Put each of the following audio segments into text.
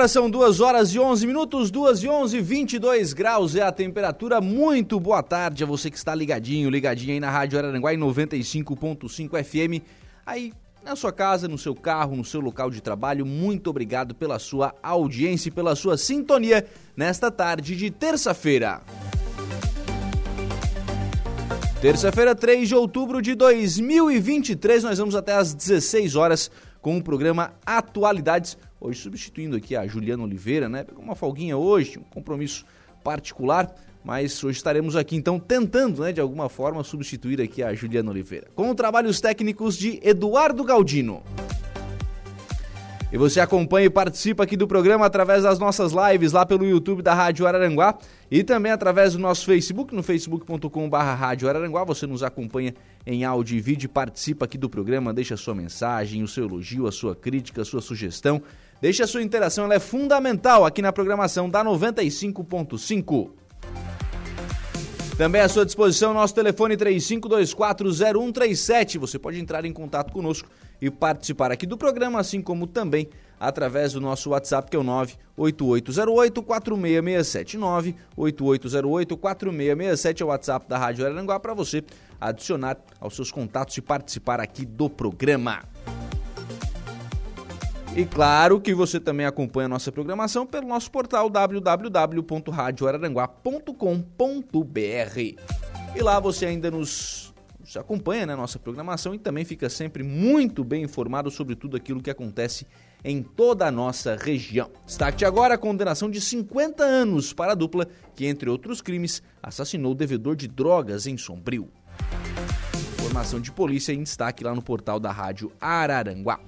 agora são 2 horas e 11 minutos, 2 e 11, 22 graus é a temperatura. Muito boa tarde a você que está ligadinho, ligadinho aí na Rádio Araranguá em 95.5 FM. Aí na sua casa, no seu carro, no seu local de trabalho. Muito obrigado pela sua audiência e pela sua sintonia nesta tarde de terça-feira. Terça-feira, 3 de outubro de 2023, nós vamos até às 16 horas com o programa Atualidades hoje substituindo aqui a Juliana Oliveira, né? Pegou uma folguinha hoje, um compromisso particular, mas hoje estaremos aqui então tentando, né, de alguma forma substituir aqui a Juliana Oliveira. Com trabalhos técnicos de Eduardo Galdino. E você acompanha e participa aqui do programa através das nossas lives lá pelo YouTube da Rádio Araranguá e também através do nosso Facebook, no facebook.com.br Rádio Araranguá. Você nos acompanha em áudio e vídeo, participa aqui do programa, deixa a sua mensagem, o seu elogio, a sua crítica, a sua sugestão. Deixe a sua interação, ela é fundamental aqui na programação da 95.5. Também à sua disposição nosso telefone 35240137. Você pode entrar em contato conosco e participar aqui do programa, assim como também através do nosso WhatsApp, que é o 98808-4667. 98808-4667 é o WhatsApp da Rádio Aranguá para você adicionar aos seus contatos e participar aqui do programa. E claro que você também acompanha a nossa programação pelo nosso portal www.radioararanguá.com.br. E lá você ainda nos, nos acompanha na né, nossa programação e também fica sempre muito bem informado sobre tudo aquilo que acontece em toda a nossa região. Destaque agora a condenação de 50 anos para a dupla que, entre outros crimes, assassinou o devedor de drogas em Sombrio. Informação de polícia em destaque lá no portal da Rádio Araranguá.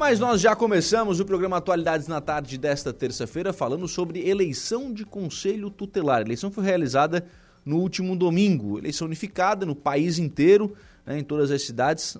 Mas nós já começamos o programa Atualidades na tarde desta terça-feira falando sobre eleição de conselho tutelar. A eleição foi realizada no último domingo, eleição unificada no país inteiro, né, em todas as cidades.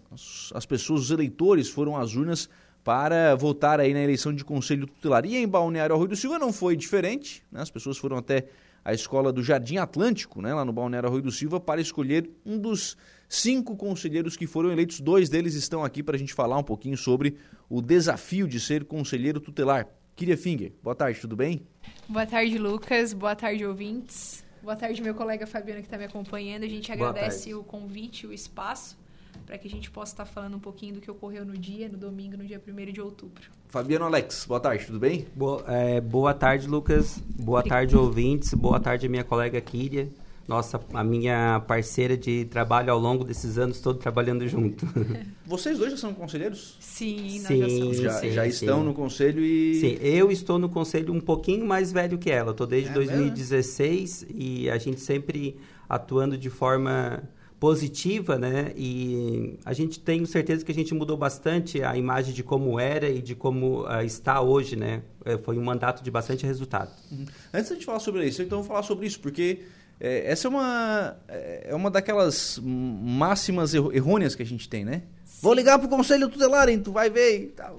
As pessoas, os eleitores foram às urnas para votar aí na eleição de conselho tutelar. E em Balneário Arroio do Silva não foi diferente, né, as pessoas foram até a escola do Jardim Atlântico, né, lá no Balneário Arroio do Silva, para escolher um dos cinco conselheiros que foram eleitos. Dois deles estão aqui para a gente falar um pouquinho sobre o desafio de ser conselheiro tutelar. Kiria Finger, boa tarde, tudo bem? Boa tarde, Lucas. Boa tarde, ouvintes. Boa tarde, meu colega Fabiano que está me acompanhando. A gente agradece o convite, o espaço, para que a gente possa estar falando um pouquinho do que ocorreu no dia, no domingo, no dia 1 de outubro. Fabiano Alex, boa tarde, tudo bem? Boa, é, boa tarde, Lucas. Boa tarde, ouvintes. Boa tarde, minha colega Kíria nossa, a minha parceira de trabalho ao longo desses anos todos trabalhando junto. Vocês dois já são conselheiros? Sim, nós sim, já somos. Já, sim, já estão sim. no conselho e... Sim, eu estou no conselho um pouquinho mais velho que ela. Estou desde é 2016 mesmo? e a gente sempre atuando de forma positiva, né? E a gente tem certeza que a gente mudou bastante a imagem de como era e de como uh, está hoje, né? Foi um mandato de bastante resultado. Uhum. Antes de falar sobre isso, então vamos falar sobre isso, porque é, essa é uma, é uma daquelas máximas errôneas que a gente tem, né? Sim. Vou ligar pro conselho tutelar, hein? Tu vai ver e tal.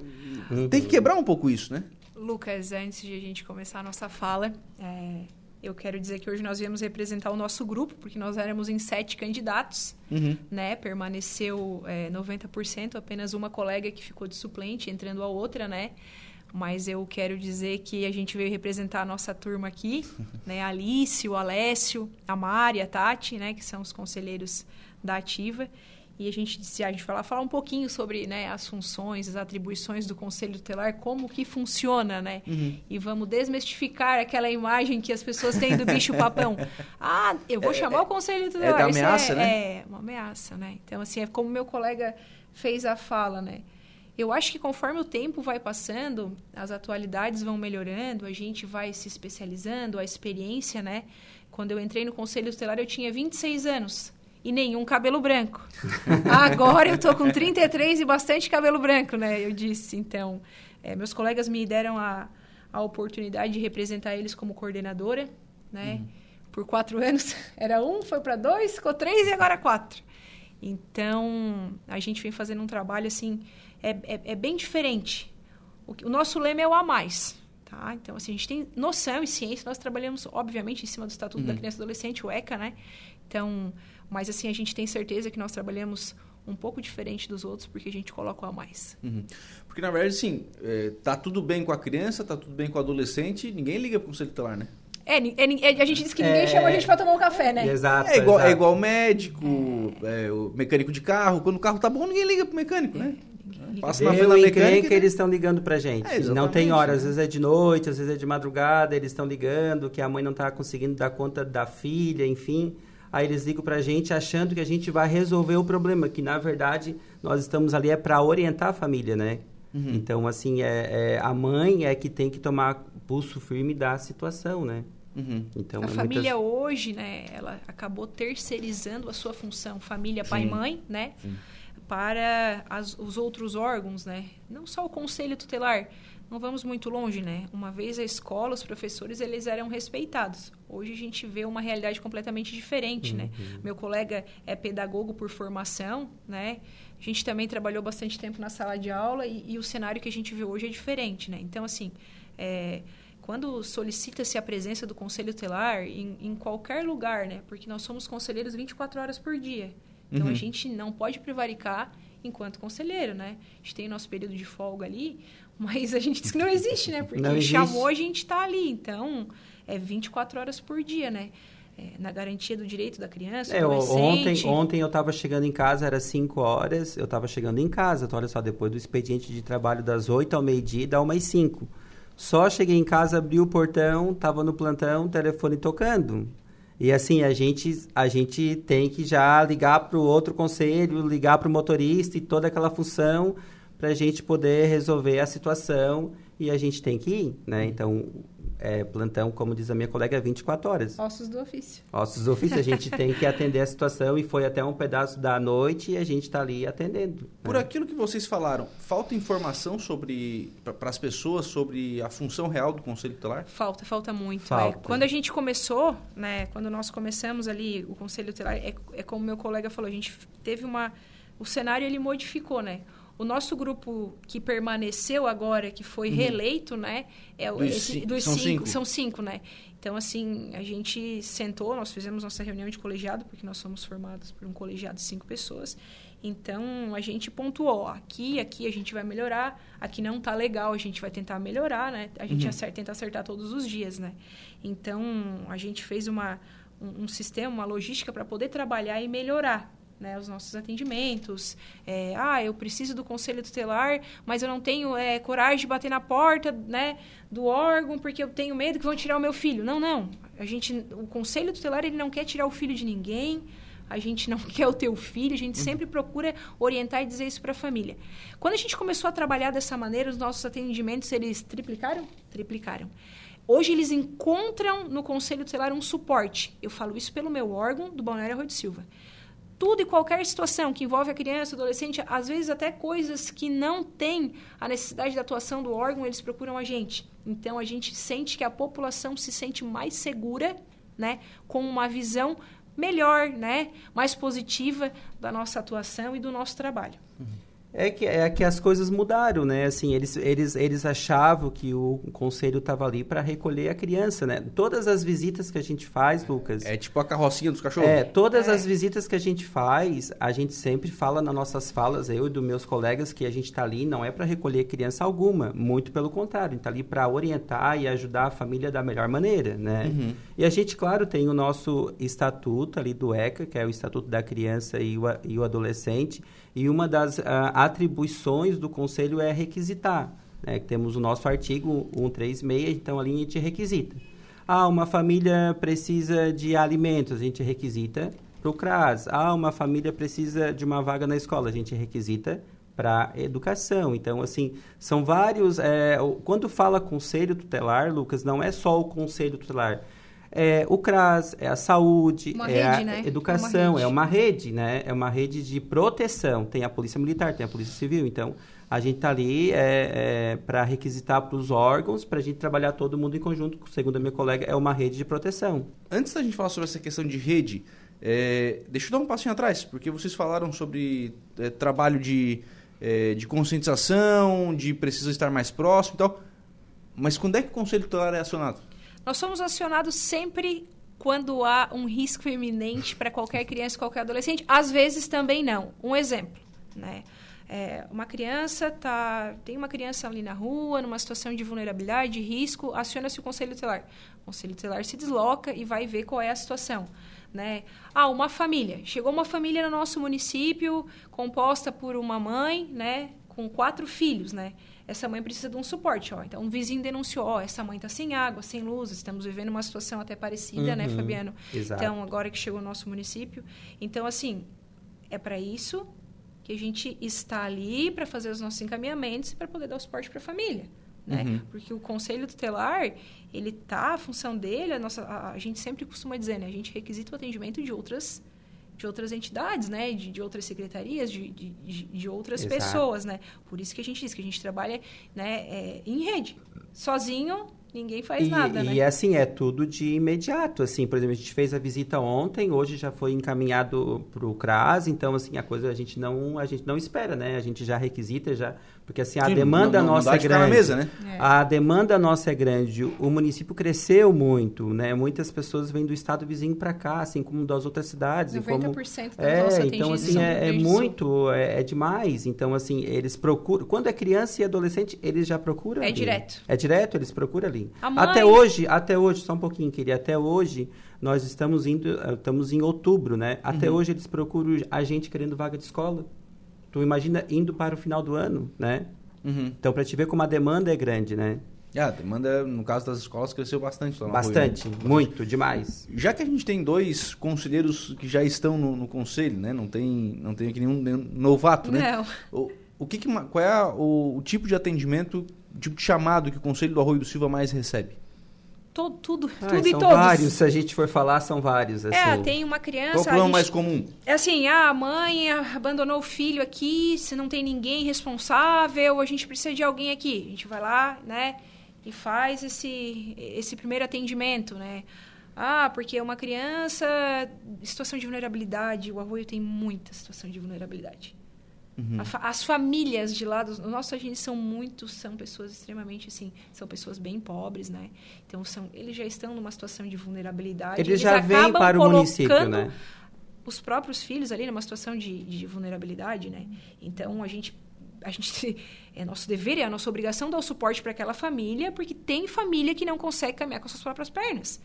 Uhum. Tem que quebrar um pouco isso, né? Lucas, antes de a gente começar a nossa fala, é, eu quero dizer que hoje nós viemos representar o nosso grupo, porque nós éramos em sete candidatos, uhum. né? Permaneceu é, 90%, apenas uma colega que ficou de suplente, entrando a outra, né? Mas eu quero dizer que a gente veio representar a nossa turma aqui, né? A Alice, o Alessio, a Mari, a Tati, né? Que são os conselheiros da Ativa. E a gente, se a gente falar, falar um pouquinho sobre né, as funções, as atribuições do Conselho Tutelar, como que funciona, né? Uhum. E vamos desmistificar aquela imagem que as pessoas têm do bicho-papão. Ah, eu vou é, chamar é, o Conselho Tutelar. É da ameaça, é, né? É, uma ameaça, né? Então, assim, é como meu colega fez a fala, né? Eu acho que conforme o tempo vai passando, as atualidades vão melhorando, a gente vai se especializando, a experiência, né? Quando eu entrei no Conselho Tutelar, eu tinha 26 anos e nenhum cabelo branco. Agora eu tô com 33 e bastante cabelo branco, né? Eu disse. Então, é, meus colegas me deram a, a oportunidade de representar eles como coordenadora, né? Uhum. por quatro anos. Era um, foi para dois, ficou três e agora quatro. Então, a gente vem fazendo um trabalho assim, é, é, é bem diferente. O, o, nosso lema é o a mais. Tá? Então, assim, a gente tem noção e ciência. Nós trabalhamos, obviamente, em cima do Estatuto uhum. da Criança e Adolescente, o ECA, né? Então, mas assim, a gente tem certeza que nós trabalhamos um pouco diferente dos outros porque a gente coloca o a mais. Uhum. Porque, na verdade, assim, é, tá tudo bem com a criança, tá tudo bem com o adolescente, ninguém liga para o conselho tutelar, né? É, é, é, a gente diz que ninguém é, chama a gente para tomar um café, né? Exato. É igual, é exato. É igual médico, é. o mecânico de carro. Quando o carro tá bom, ninguém liga pro mecânico, né? Passa na frente mecânica. que eles estão ligando pra gente. É, não tem hora, às vezes é de noite, às vezes é de madrugada, eles estão ligando que a mãe não está conseguindo dar conta da filha, enfim. Aí eles ligam pra gente achando que a gente vai resolver o problema, que na verdade nós estamos ali é para orientar a família, né? Uhum. Então, assim, é, é, a mãe é que tem que tomar pulso firme da situação, né? Uhum. Então, a é família muitas... hoje, né, ela acabou terceirizando a sua função, família, pai e mãe, né? Sim para as, os outros órgãos, né? Não só o conselho tutelar. Não vamos muito longe, né? Uma vez a escola, os professores, eles eram respeitados. Hoje a gente vê uma realidade completamente diferente, né? uhum. né? Meu colega é pedagogo por formação, né? A gente também trabalhou bastante tempo na sala de aula e, e o cenário que a gente vê hoje é diferente, né? Então, assim, é, quando solicita-se a presença do conselho tutelar em, em qualquer lugar, né? Porque nós somos conselheiros 24 horas por dia. Então, uhum. a gente não pode prevaricar enquanto conselheiro, né? A gente tem nosso período de folga ali, mas a gente diz que não existe, né? Porque não chamou, a gente está ali. Então, é 24 horas por dia, né? É, na garantia do direito da criança, é, ontem, ontem eu estava chegando em casa, era 5 horas, eu estava chegando em casa, então, olha só, depois do expediente de trabalho das 8 ao meio-dia, dá umas 5. Só cheguei em casa, abri o portão, estava no plantão, telefone tocando. E assim, a gente, a gente tem que já ligar para o outro conselho, ligar para o motorista e toda aquela função para a gente poder resolver a situação e a gente tem que ir, né? Então, é, plantão, como diz a minha colega, 24 horas. Ossos do ofício. Ossos do ofício, a gente tem que atender a situação e foi até um pedaço da noite e a gente está ali atendendo. Né? Por aquilo que vocês falaram, falta informação sobre para as pessoas sobre a função real do Conselho Tutelar? Falta, falta muito. Falta. É. Quando a gente começou, né, quando nós começamos ali o Conselho Tutelar, é, é como meu colega falou, a gente teve uma... O cenário ele modificou, né? O nosso grupo que permaneceu agora, que foi uhum. reeleito, né? É dos, esse, dos são cinco, cinco, São cinco, né? Então, assim, a gente sentou, nós fizemos nossa reunião de colegiado, porque nós somos formados por um colegiado de cinco pessoas. Então, a gente pontuou, aqui, aqui a gente vai melhorar, aqui não tá legal, a gente vai tentar melhorar, né? A gente uhum. acerta, tenta acertar todos os dias, né? Então, a gente fez uma, um, um sistema, uma logística para poder trabalhar e melhorar, né, os nossos atendimentos. É, ah, eu preciso do conselho tutelar, mas eu não tenho é, coragem de bater na porta né, do órgão porque eu tenho medo que vão tirar o meu filho. Não, não. A gente, o conselho tutelar ele não quer tirar o filho de ninguém. A gente não quer o teu filho, a gente uhum. sempre procura orientar e dizer isso para a família. Quando a gente começou a trabalhar dessa maneira, os nossos atendimentos, eles triplicaram? Triplicaram. Hoje eles encontram no Conselho Tutelar um suporte. Eu falo isso pelo meu órgão do Balneário Rui de Silva tudo e qualquer situação que envolve a criança, adolescente, às vezes até coisas que não têm a necessidade da atuação do órgão, eles procuram a gente. Então a gente sente que a população se sente mais segura, né, com uma visão melhor, né, mais positiva da nossa atuação e do nosso trabalho. Uhum. É que, é que as coisas mudaram, né? Assim, eles, eles, eles achavam que o conselho estava ali para recolher a criança, né? Todas as visitas que a gente faz, Lucas... É tipo a carrocinha dos cachorros? É, todas é. as visitas que a gente faz, a gente sempre fala nas nossas falas, eu e dos meus colegas, que a gente está ali não é para recolher criança alguma, muito pelo contrário, a gente está ali para orientar e ajudar a família da melhor maneira, né? Uhum. E a gente, claro, tem o nosso estatuto ali do ECA, que é o Estatuto da Criança e o, e o Adolescente, e uma das uh, atribuições do Conselho é requisitar. Né? Temos o nosso artigo 136, então ali a gente requisita. Ah, uma família precisa de alimentos, a gente requisita para o CRAS. Ah, uma família precisa de uma vaga na escola, a gente requisita para educação. Então, assim, são vários. É, quando fala conselho tutelar, Lucas, não é só o conselho tutelar é o CRAS, é a saúde, Uma é rede, a né? educação, É é uma uma rede, né? É uma rede de proteção. Tem a Polícia Militar, tem a Polícia Civil. Então, a gente está ali é, é, para requisitar para os órgãos, para a gente trabalhar todo mundo em conjunto. Segundo a minha colega, é uma rede de proteção. Antes da gente falar sobre essa questão de rede, é, deixa eu dar um passinho atrás, porque vocês falaram sobre é, trabalho de, é, de conscientização, de precisa estar mais próximo e tal. Mas quando é que o Conselho Tutelar é acionado? Nós somos acionados sempre quando há um risco iminente para qualquer criança, qualquer adolescente. Às vezes também não. Um exemplo, né? É, uma criança tá, tem uma criança ali na rua, numa situação de vulnerabilidade, de risco, aciona-se o conselho tutelar. O conselho tutelar se desloca e vai ver qual é a situação. Né? Ah, uma família. Chegou uma família no nosso município composta por uma mãe, né, com quatro filhos, né? Essa mãe precisa de um suporte, ó. Então, um vizinho denunciou, ó, essa mãe está sem água, sem luz, estamos vivendo uma situação até parecida, né, Uhum, Fabiano? exato. Então, agora que chegou o nosso município. Então, assim, é para isso que a gente está ali para fazer os nossos encaminhamentos e para poder dar o suporte para a família. Né? Uhum. Porque o conselho tutelar, ele tá, a função dele, a, nossa, a, a gente sempre costuma dizer, né? A gente requisita o atendimento de outras de outras entidades, né? De, de outras secretarias, de, de, de- outras Exato. pessoas, né? Por isso que a gente diz que a gente trabalha né, é, em rede. Sozinho, ninguém faz e, nada, né? e assim, é tudo de imediato, assim, por exemplo, a gente fez a visita ontem, hoje já foi encaminhado para o CRAS, então, assim, a coisa a gente não, a gente não espera, né? A gente já requisita, já, porque assim, a Sim, demanda não- não nossa dá é grande. mesa, né? É. A demanda nossa é grande, o município cresceu muito, né? Muitas pessoas vêm do estado vizinho para cá, assim como das outras cidades. e como... 90% dos nossos É, então assim, é, é muito, é, é demais. Então assim, eles procuram, quando é criança e adolescente, eles já procuram É ali. direto. É direto, eles procuram ali. Mãe- Até hoje, até hoje, só um pouquinho, queria, até hoje, nós estamos indo, eh, estamos em outubro, né? Até Uhum. hoje eles procuram a gente querendo vaga de escola. Tu imagina indo para o final do ano, né? Uhum. Então, para te ver como a demanda é grande, né? Ah, a demanda, no caso das escolas, cresceu bastante lá Bastante, né? muito, demais. Já que a gente tem dois conselheiros que já estão no, no conselho, né? Não tem, não tem aqui nenhum, nenhum novato, né? Não. O, o que que qual é a- o, o tipo de atendimento, o tipo de chamado que o Conselho do Arroio do Silva mais recebe? Todo, tudo, Ai, tudo e são todos. vários, se a gente for falar, são vários, assim. É, tem uma Qual criança. o problema a mais gente- comum? É assim, ah, a mãe abandonou o filho aqui, se não tem ninguém responsável, a gente precisa de alguém aqui. A gente vai lá, né, e faz esse, esse primeiro atendimento, né. Ah, porque uma criança, situação de vulnerabilidade, o arroio tem muita situação de vulnerabilidade. A fa- As famílias de lá, dos, os nossos agentes são muito, são pessoas extremamente, assim, são pessoas bem pobres, né? Então, são, eles já estão numa situação de vulnerabilidade. Eles já vêm para o município, né? os próprios filhos ali numa situação de, de vulnerabilidade, né? Então a gente a gente é nosso dever é a nossa obrigação dar o suporte para aquela família, porque tem família que não consegue caminhar com suas próprias pernas.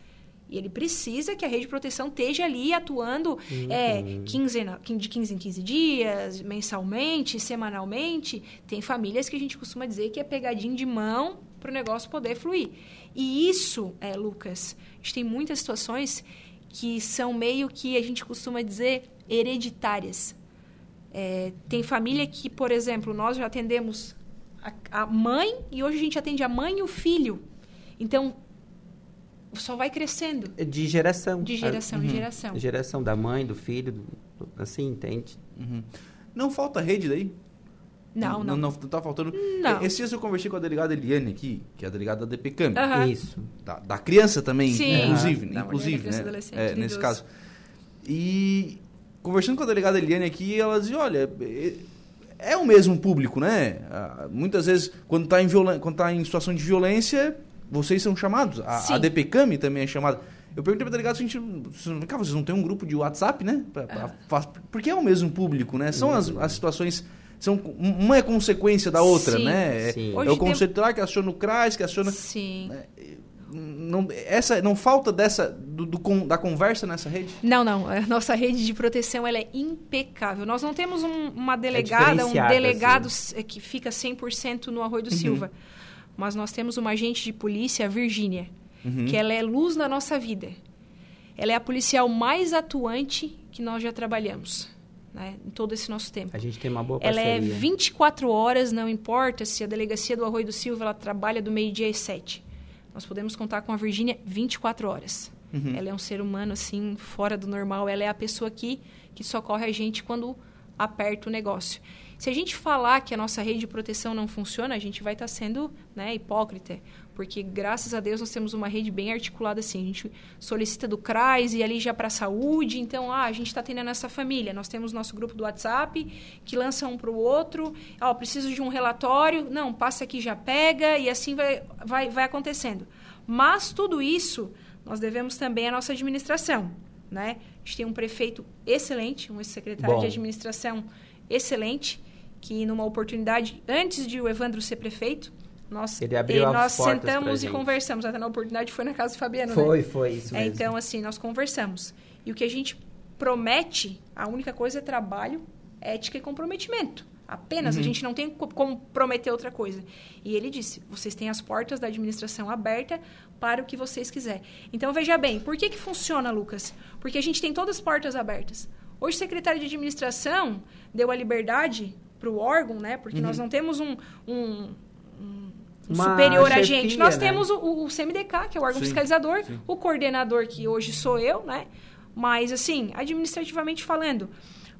E ele precisa que a rede de proteção esteja ali atuando é, quinzena, quin- de 15 em 15 dias, mensalmente, semanalmente. Tem famílias que a gente costuma dizer que é pegadinho de mão para o negócio poder fluir. E isso, é, Lucas, a gente tem muitas situações que são meio que a gente costuma dizer hereditárias. É, tem família que, por exemplo, nós já atendemos a, a mãe e hoje a gente atende a mãe e o filho. Então, só vai crescendo De geração. de geração em Uhum. geração. A geração da mãe, do filho, do- do- assim, entende? Não falta rede daí? Não, não. Não, tá faltando. Não. Esse dia eu conversei com a delegada Eliane aqui, que é a delegada da DPCAM. Aham. Isso. Da, da criança também, Sim. inclusive, né? Da mulher, inclusive, criança, né? adolescente, É, nesse idoso. caso. E conversando com a delegada Eliane aqui, ela dizia, olha, é- é o mesmo público, né? Ah, Muitas vezes, quando está em, quando tá em situação de violência, vocês são chamados. A, a DPCAM também é chamada. Eu perguntei para a delegada, gente, vocês, cara, vocês não têm um grupo de WhatsApp, né? Pra- pra- Ah. fa- Porque é o mesmo público, né? São as, as situações... São, uma é consequência da outra, Sim, né? É- sim. É, Hoje o tem- conceito tutelar que aciona o CRAS, que aciona Sim. não, essa, não falta dessa do, do da conversa nessa rede? Não, não. A nossa rede de proteção ela é impecável. Nós não temos um- uma delegada, um diferenciada, delegado s- que fica 100% no Arroio do Uhum. Silva. Mas nós temos uma agente de polícia, a Virgínia, Uhum. que ela é luz na nossa vida. Ela é a policial mais atuante que nós já trabalhamos, né, em todo esse nosso tempo. A gente tem uma boa Ela parceria. é 24 horas, não importa se a delegacia do Arroio do Silva ela trabalha do meio-dia às 7. Nós podemos contar com a Virgínia 24 horas. Uhum. Ela é um ser humano, assim, fora do normal. Ela é a pessoa que, que socorre a gente quando aperta o negócio. Se a gente falar que a nossa rede de proteção não funciona, a gente vai estar tá sendo né, hipócrita. Porque, graças a Deus, nós temos uma rede bem articulada assim. A gente solicita do CRAS e ali já para a saúde. Então, ah, a gente está atendendo essa família. Nós temos nosso grupo do WhatsApp, que lança um para o outro. Ó, oh, preciso de um relatório. Não, passa aqui, já pega. E assim vai, vai, vai acontecendo. Mas tudo isso, nós devemos também à nossa administração. Né? A gente tem um prefeito excelente, um secretário Bom. de administração excelente que numa oportunidade, antes de o Evandro ser prefeito, nós, Ele abriu e nós sentamos e conversamos. Até na oportunidade foi na casa do Fabiano, foi, né? Foi, isso é, mesmo. então, assim, nós conversamos. E o que a gente promete, a única coisa é trabalho, ética e comprometimento. Apenas, uhum. a gente não tem como prometer outra coisa. E ele disse, vocês têm as portas da administração aberta para o que vocês quiserem. Então, veja bem, por que que funciona, Lucas? Porque a gente tem todas as portas abertas. Hoje, o secretário de administração deu a liberdade para o órgão, né? Porque uhum. nós não temos um, um, um superior chefia, a gente. Nós né? temos o, o, CMDK, que é o órgão sim, fiscalizador, sim. o coordenador, que hoje sou eu, né? Mas, assim, administrativamente falando,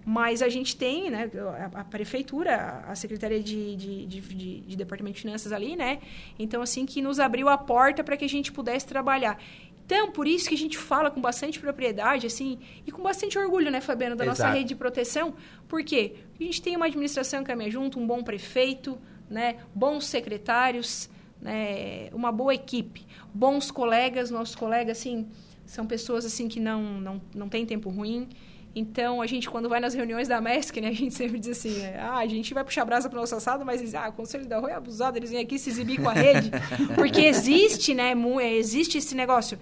mas a gente tem, né, a, a prefeitura, a Secretaria de, de, de, de, de Departamento de Finanças ali, né? Então, assim, que nos abriu a porta para que a gente pudesse trabalhar. Então, por isso que a gente fala com bastante propriedade, assim, e com bastante orgulho, né, Fabiano, da Exato. nossa rede de proteção. Por quê? Porque a gente tem uma administração que caminha junto, um bom prefeito, né, bons secretários, né, uma boa equipe, bons colegas, nossos colegas, assim, são pessoas, assim, que não, não, não têm tempo ruim. Então, a gente, quando vai nas reuniões da MESC, né, a gente sempre diz assim, é, ah, a gente vai puxar brasa para o nosso assado, mas diz, ah, o Conselho da Rua é abusado, eles vêm aqui se exibir com a rede. Porque existe, né, é, existe esse negócio.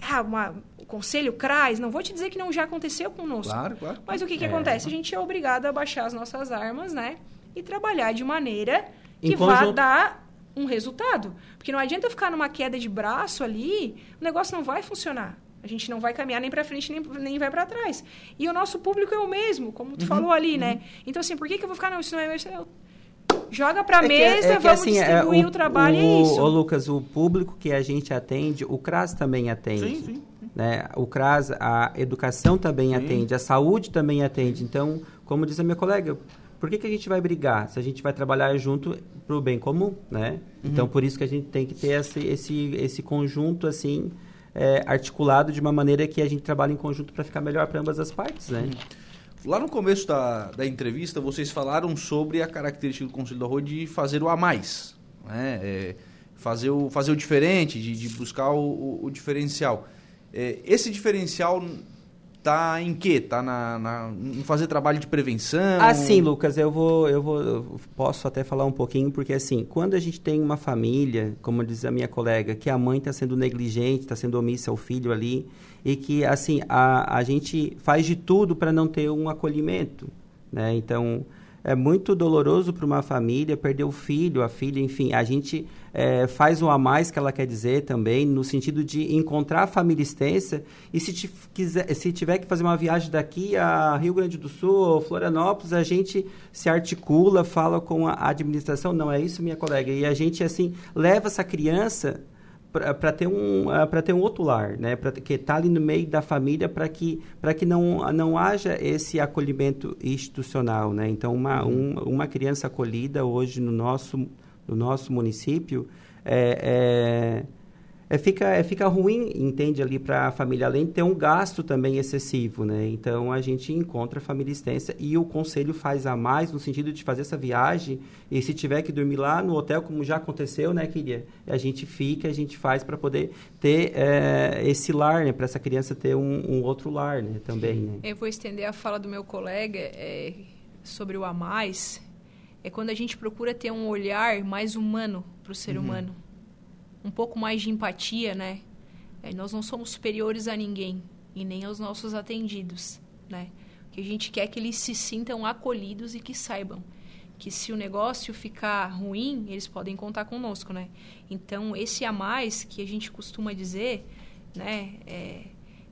Ah, uma, o Conselho CRAS, não vou te dizer que não já aconteceu conosco. Claro, claro. Mas o que, que é. acontece? A gente é obrigado a baixar as nossas armas, né, e trabalhar de maneira que vá dar um resultado. Porque não adianta ficar numa queda de braço ali, o negócio não vai funcionar. A gente não vai caminhar nem para frente nem, nem vai para trás. E o nosso público é o mesmo, como tu uhum, falou ali, né? uhum. né? Então, assim, por que, que eu vou ficar, não, isso não é... Isso é joga para a é mesa, é, é vamos assim, é, distribuir o, o, trabalho, o, é isso. Ô, Lucas, o público que a gente atende, o CRAS também atende. Sim, sim. Né? O CRAS, a educação também sim. atende, a saúde também atende. Então, como diz a minha colega, por que, que a gente vai brigar se a gente vai trabalhar junto para o bem comum, né? Uhum. Então, por isso que a gente tem que ter esse, esse, esse conjunto, assim, é, articulado de uma maneira que a gente trabalha em conjunto para ficar melhor para ambas as partes, né? Lá no começo da, da entrevista, vocês falaram sobre a característica do Conselho da Rua de fazer o a mais, né? É, fazer, o, fazer o diferente, de, de buscar o, o, o diferencial. É, esse diferencial tá em quê? Tá na, na, em fazer trabalho de prevenção? Assim, Lucas, eu vou, eu vou, eu posso até falar um pouquinho, porque assim, quando a gente tem uma família, como diz a minha colega, que a mãe está sendo negligente, está sendo omissa ao filho ali, e que assim, a, a gente faz de tudo para não ter um acolhimento, né? Então, é muito doloroso para uma família perder o filho, a filha, enfim. A gente é, faz o a mais que ela quer dizer também, no sentido de encontrar a família extensa e se, quiser, se tiver que fazer uma viagem daqui a Rio Grande do Sul ou Florianópolis, a gente se articula, fala com a administração. Não é isso, minha colega. E a gente, assim, leva essa criança para ter um para ter um outro lar né? Para que está ali no meio da família para que para que não não haja esse acolhimento institucional né? Então uma um, uma criança acolhida hoje no nosso no nosso município é, é é, fica, é, fica ruim, entende, ali para a família, além de ter um gasto também excessivo, né? Então, a gente encontra a família extensa e o conselho faz a mais no sentido de fazer essa viagem e se tiver que dormir lá no hotel, como já aconteceu, né, queria A gente fica, a gente faz para poder ter é, esse lar, né? Para essa criança ter um, um, outro lar, né? Também, né? Eu vou estender a fala do meu colega é, sobre o a mais. É quando a gente procura ter um olhar mais humano para o ser uhum. humano um pouco mais de empatia, né? É, nós não somos superiores a ninguém e nem aos nossos atendidos, né? Que a gente quer é que eles se sintam acolhidos e que saibam que se o negócio ficar ruim, eles podem contar conosco, né? Então, esse a mais que a gente costuma dizer, né, é,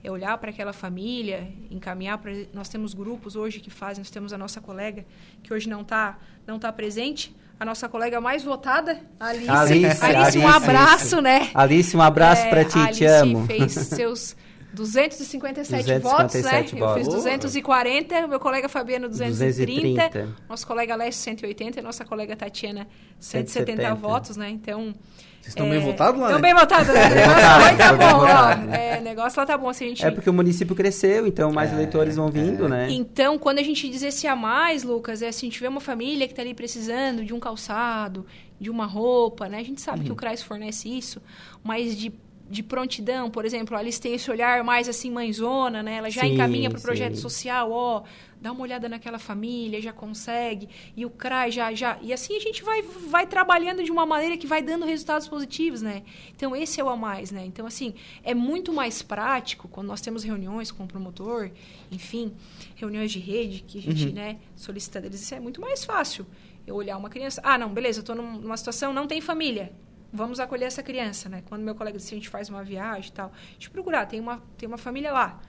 é olhar para aquela família, encaminhar para nós temos grupos hoje que fazem, nós temos a nossa colega que hoje não está não tá presente, a nossa colega mais votada, Alice. Alice, Alice, um abraço, né? Alice, um abraço é, para ti, Alice te amo. fez seus 257, 257 votos, né? Votos. Eu fiz 240, meu colega Fabiano 230, 230. nosso colega Alessio 180 e nossa colega Tatiana 170, 170. votos, né? Então... Vocês estão é... bem votados lá, Estão né? bem votados, né? O negócio tá bom, ó. É, negócio lá tá bom, assim, a gente... É porque o município cresceu, então mais é, eleitores vão vindo, é. né? Então, quando a gente diz esse a mais, Lucas, é assim, a gente vê uma família que está ali precisando de um calçado, de uma roupa, né? A gente sabe uhum. que o CRAS fornece isso, mas de de prontidão, por exemplo, Alice tem esse olhar mais assim mãezona, né? Ela já sim, encaminha para o projeto social, ó, dá uma olhada naquela família, já consegue, e o CRAI já, já... E assim a gente vai, vai trabalhando de uma maneira que vai dando resultados positivos, né? Então, esse é o a mais, né? Então, assim, é muito mais prático quando nós temos reuniões com o promotor, enfim, reuniões de rede que a gente, uhum. né, solicita deles, isso é muito mais fácil. Eu olhar uma criança, ah, não, beleza, eu estou numa situação, não tem família vamos acolher essa criança, né? Quando meu colega disse, a gente faz uma viagem e tal, a gente procurar, tem uma, tem uma família lá,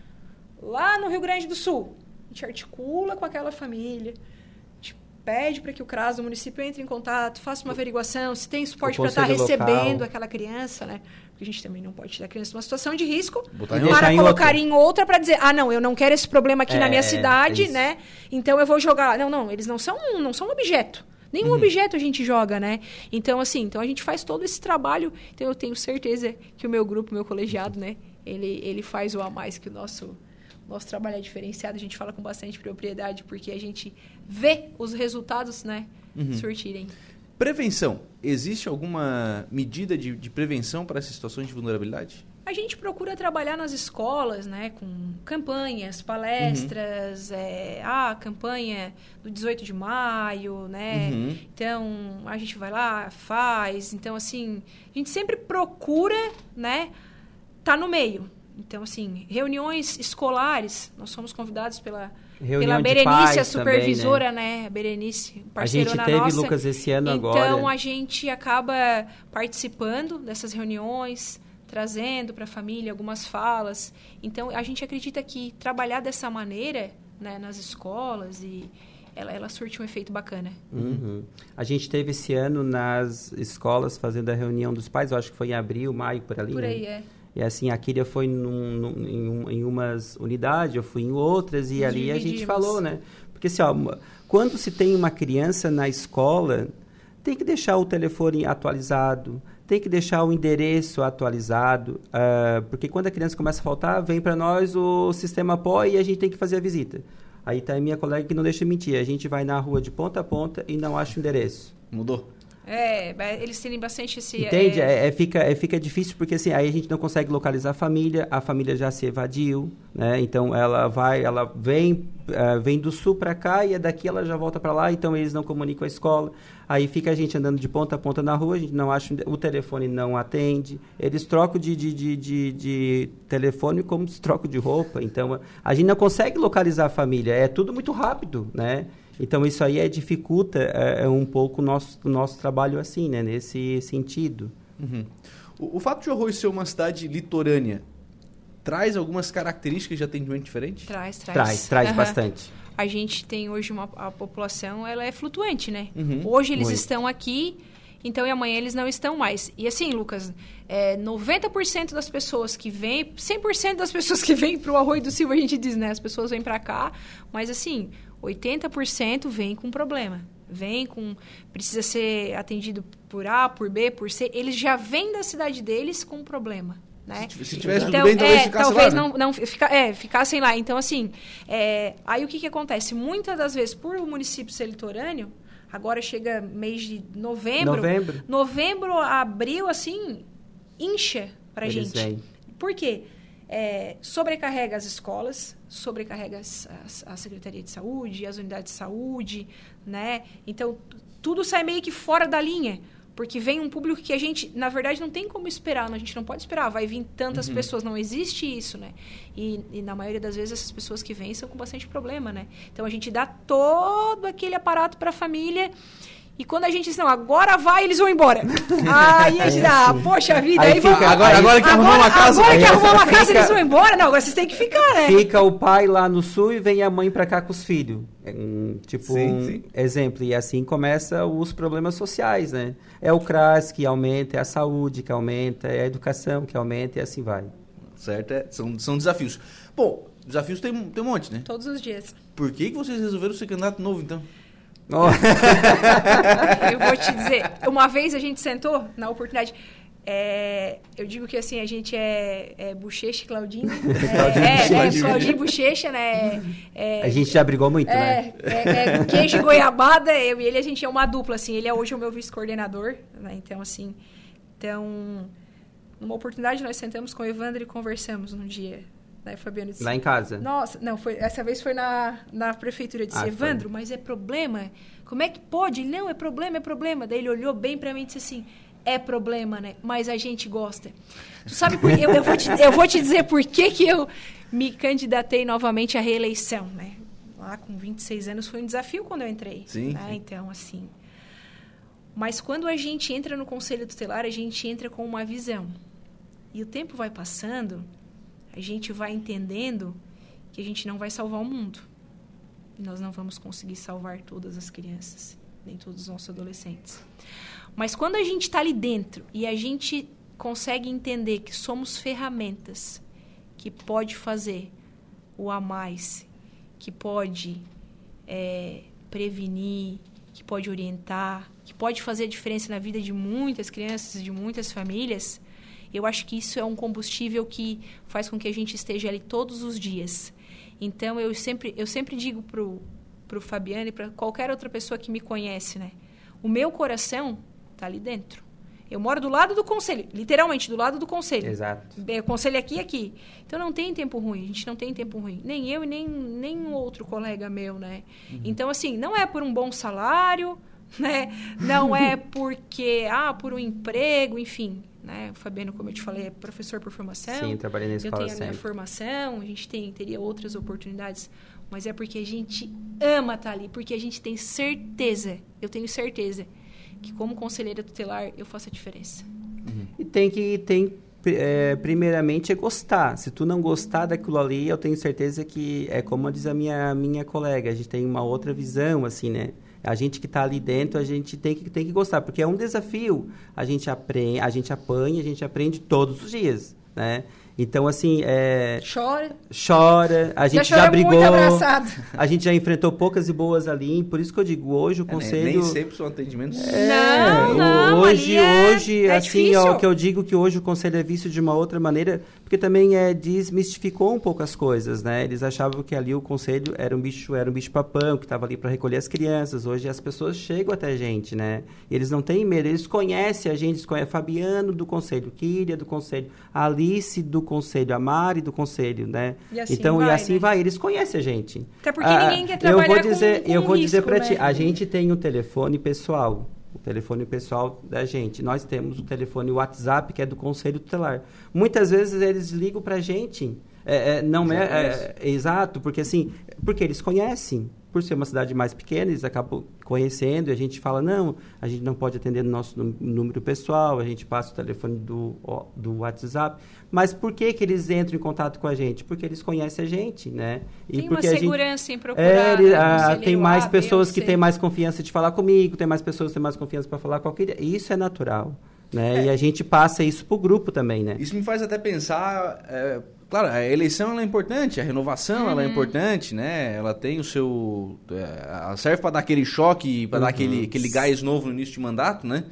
lá no Rio Grande do Sul. A gente articula com aquela família, a gente pede para que o CRAS do município entre em contato, faça uma averiguação, se tem suporte para estar tá recebendo local. aquela criança, né? Porque a gente também não pode tirar a criança numa situação de risco para colocar em outra, para dizer, ah, não, eu não quero esse problema aqui é, na minha cidade, é né? Então eu vou jogar. Não, não, eles não são, não são um objeto. Nenhum uhum. objeto a gente joga, né? Então, assim, então a gente faz todo esse trabalho. Então, eu tenho certeza que o meu grupo, meu colegiado, né? Ele, ele faz o a mais que o nosso, nosso trabalho é diferenciado. A gente fala com bastante propriedade, porque a gente vê os resultados, né? Uhum. Surtirem. Prevenção. Existe alguma medida de, de prevenção para essas situações de vulnerabilidade? A gente procura trabalhar nas escolas, né, com campanhas, palestras, uhum. é, a campanha do 18 de maio, né? Uhum. Então, a gente vai lá, faz. Então, assim, a gente sempre procura, né, tá no meio. Então, assim, reuniões escolares, nós somos convidados pela pela Berenice, a supervisora, também, né? né? Berenice, parceirona A gente teve, nossa. Lucas, esse ano então, agora. Então, a gente acaba participando dessas reuniões, trazendo para a família algumas falas. Então, a gente acredita que trabalhar dessa maneira né, nas escolas e ela, ela surte um efeito bacana. Uhum. A gente teve esse ano nas escolas fazendo a reunião dos pais, eu acho que foi em abril, maio, por ali. Por né? aí, é. E assim, a Kíria foi num, num, em, um, em, umas unidades, eu fui em outras, e Nos ali dividimos. a gente falou, né? Porque assim, ó, quando se tem uma criança na escola, tem que deixar o telefone atualizado, tem que deixar o endereço atualizado, uh, porque quando a criança começa a faltar, vem para nós o sistema PO e a gente tem que fazer a visita. Aí está a minha colega que não deixa mentir, a gente vai na rua de ponta a ponta e não acha o endereço. Mudou. É, eles têm bastante esse... Entende? É... É, é, fica, é, fica difícil porque assim, aí a gente não consegue localizar a família, a família já se evadiu, né? Então ela vai, ela vem, uh, vem do sul para cá e é daqui ela já volta para lá, então eles não comunicam a escola. Aí fica a gente andando de ponta a ponta na rua, a gente não acha, o telefone não atende. Eles trocam de, de, de, de, de telefone como se trocam de roupa. Então a gente não consegue localizar a família, é tudo muito rápido, né? Então, isso aí é, dificulta é, é um pouco o nosso, nosso trabalho assim, né? Nesse sentido. Uhum. O, o, fato de Arroio ser uma cidade litorânea traz algumas características de atendimento diferente? Traz, traz. Traz, traz uhum. bastante. A gente tem hoje uma a população, ela é flutuante, né? Uhum. Hoje eles Muito. estão aqui, então e amanhã eles não estão mais. E assim, Lucas, é, 90% das pessoas que vêm, 100% das pessoas que vêm para o Arroio do Silva, a gente diz, né? As pessoas vêm para cá, mas assim, 80% vem com problema. Vem com. Precisa ser atendido por A, por B, por C. Eles já vêm da cidade deles com problema. Né? Se, se tivesse então, tudo bem, talvez é, ficasse talvez lá, né? não, não fica, é, ficassem lá. Então, assim, é, aí o que, que acontece? Muitas das vezes, por o município ser litorâneo, agora chega mês de novembro. Novembro. Novembro, abril, assim, incha pra Eles gente. Vêm. Por quê? É, sobrecarrega as escolas, sobrecarrega a, a Secretaria de Saúde, as unidades de saúde, né? Então, tudo sai meio que fora da linha. Porque vem um público que a gente, na verdade, não tem como esperar, a gente não pode esperar, vai vir tantas uhum. pessoas, não existe isso, né? E, e, na maioria das vezes essas pessoas que vêm são com bastante problema, né? Então a gente dá todo aquele aparato para a família e quando a gente diz, não, agora vai, eles vão embora. Aí a gente dá, ah, poxa vida, aí, aí fica, agora, agora que arrumou uma casa. Agora que arrumou uma casa, fica, eles vão embora. Não, agora vocês têm que ficar, né? Fica o pai lá no sul e vem a mãe pra cá com os filhos. É um, tipo sim, um sim. exemplo. E assim começa os problemas sociais, né? É o CRAS que aumenta, é a saúde que aumenta, é a educação que aumenta e assim vai. certo? É, são, são desafios. Bom, desafios tem, tem um monte, né? Todos os dias. Por que, que vocês resolveram ser candidato novo, então? Oh. eu vou te dizer, uma vez a gente sentou na oportunidade. É, eu digo que assim, a gente é, é Bochecha e Claudinho. É, é, é, Claudinho e Bochecha, né? É, a gente já brigou muito, é, né? É, é, queijo e goiabada, eu e ele, a gente é uma dupla, assim. Ele é hoje o meu vice-coordenador, né? Então, assim, então, numa oportunidade nós sentamos com o Evandro e conversamos um dia. Né, Fabiano disse, Lá em casa? Nossa, não, foi, essa vez foi na, na prefeitura. Disse, ah, Evandro, foi. mas é problema? Como é que pode? Não, é problema, é problema. Daí ele olhou bem para mim e disse assim, é problema, né? Mas a gente gosta. Tu sabe por eu, eu, vou te, eu vou te dizer por que, que eu me candidatei novamente à reeleição, né? Lá com 26 anos foi um desafio quando eu entrei. Sim, né? sim. Então, assim... Mas quando a gente entra no Conselho Tutelar, a gente entra com uma visão. E o tempo vai passando, a gente vai entendendo que a gente não vai salvar o mundo. E nós não vamos conseguir salvar todas as crianças, nem todos os nossos adolescentes. Mas quando a gente está ali dentro e a gente consegue entender que somos ferramentas que pode fazer o a mais, que pode é, prevenir, que pode orientar, que pode fazer a diferença na vida de muitas crianças, de muitas famílias, eu acho que isso é um combustível que faz com que a gente esteja ali todos os dias. Então eu sempre eu sempre digo pro pro Fabiano e para qualquer outra pessoa que me conhece, né? O meu coração está ali dentro. Eu moro do lado do conselho, literalmente do lado do conselho. Exato. O conselho aqui e aqui. Então não tem tempo ruim, a gente não tem tempo ruim. Nem eu e nem, nem outro colega meu, né? Uhum. Então, assim, não é por um bom salário, né? Não é porque, ah, por um emprego, enfim. Né? O Fabiano, como eu te falei, é professor por formação. Sim, trabalhei na escola Eu tenho a minha formação, a gente tem, teria outras oportunidades. Mas é porque a gente ama estar ali, porque a gente tem certeza, eu tenho certeza, que como conselheira tutelar eu faço a diferença. Uhum. E tem que tem é, primeiramente é gostar. Se tu não gostar daquilo ali, eu tenho certeza que é como diz a minha minha colega, a gente tem uma outra visão assim, né? A gente que está ali dentro, a gente tem que, tem que gostar, porque é um desafio. A gente aprende, a gente apanha, a gente aprende todos os dias, né? Então, assim, é... Chora. Chora. A gente já, já brigou. A gente já enfrentou poucas e boas ali. Por isso que eu digo, hoje o é, conselho... Nem, nem sempre são atendimentos... É, não, não, Hoje, é, hoje é assim, ó, que eu digo que hoje o conselho é visto de uma outra maneira, porque também é, desmistificou um pouco as coisas, né? Eles achavam que ali o conselho era um bicho, era um bicho papão, que estava ali para recolher as crianças. Hoje as pessoas chegam até a gente, né? E eles não têm medo, eles conhecem a gente, conhecem Fabiano do conselho, Kíria do conselho, Alice do conselho, a Mari do conselho, né? E assim então, vai, e assim né? vai, eles conhecem a gente. Até porque ah, ninguém quer trabalhar eu vou dizer, com, com Eu vou risco, dizer para né? ti, a gente tem um telefone pessoal, o telefone pessoal da gente. Nós temos o telefone WhatsApp, que é do Conselho Tutelar. Muitas vezes eles ligam para a gente, é, é, não é, é, é, exato, porque assim, porque eles conhecem por ser uma cidade mais pequena, eles acabam conhecendo e a gente fala, não, a gente não pode atender no nosso número pessoal, a gente passa o telefone do, do WhatsApp. Mas por que, que eles entram em contato com a gente? Porque eles conhecem a gente, né? E tem porque uma segurança em procurar. É, a, tem mais pessoas que têm mais confiança de falar comigo, tem mais pessoas que têm mais confiança para falar com qualquer... Isso é natural. Né? É. E a gente passa isso para o grupo também, né? Isso me faz até pensar... É Claro, a eleição é importante, a renovação uhum. é importante, né? Ela tem o seu. É, ela serve para dar aquele choque, para uhum. dar aquele, aquele gás novo no início de mandato, né?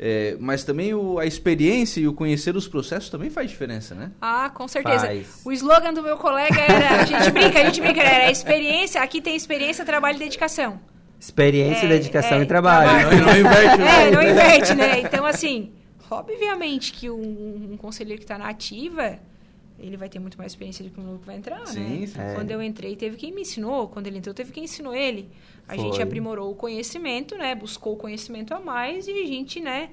É, mas também o, a experiência e o conhecer os processos também faz diferença, né? Ah, com certeza. Faz. O slogan do meu colega era, a gente brinca, a gente brinca, era experiência, aqui tem experiência, trabalho e dedicação. Experiência, é, dedicação é, e trabalho. trabalho. Não, não inverte, né? É, não inverte, né? Então, assim, obviamente que um, um conselheiro que está na ativa ele vai ter muito mais experiência do que o novo que vai entrar, sim, né? Sim. É. Quando eu entrei, teve quem me ensinou. Quando ele entrou, teve quem ensinou ele. A Foi. gente aprimorou o conhecimento, né? Buscou o conhecimento a mais e a gente, né?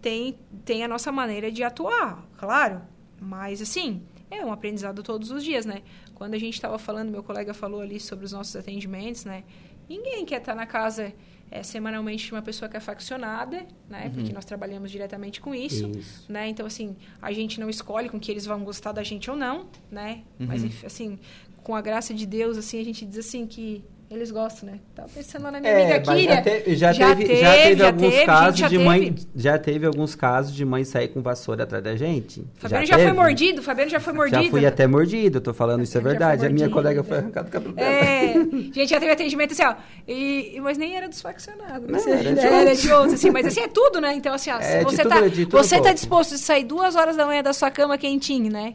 Tem, tem a nossa maneira de atuar, claro. Mas, assim, é um aprendizado todos os dias, né? Quando a gente estava falando, meu colega falou ali sobre os nossos atendimentos, né? Ninguém quer estar na casa é, semanalmente uma pessoa que é faccionada, né? Uhum. Porque nós trabalhamos diretamente com isso, isso, né? Então, assim, a gente não escolhe com que eles vão gostar da gente ou não, né? Uhum. Mas, assim, com a graça de Deus, assim, a gente diz assim que Eles gostam, né? Tava pensando lá na minha é, amiga Kíria. Já, te, já, já, teve, já teve já alguns teve, casos de teve. mãe. Já teve alguns casos de mãe sair com vassoura atrás da gente. Fabiano já, já foi mordido, Fabiano já foi mordido. Já fui até mordido, tô falando, isso é verdade. A minha colega foi arrancada do cabelo dela. É, gente, já teve atendimento assim, ó. E, mas nem era dos faccionados. Não, era, de era de outros, assim. Mas assim, é tudo, né? Então, assim, ó, é, você, tá, você tá disposto a sair duas horas da manhã da sua cama quentinho, né?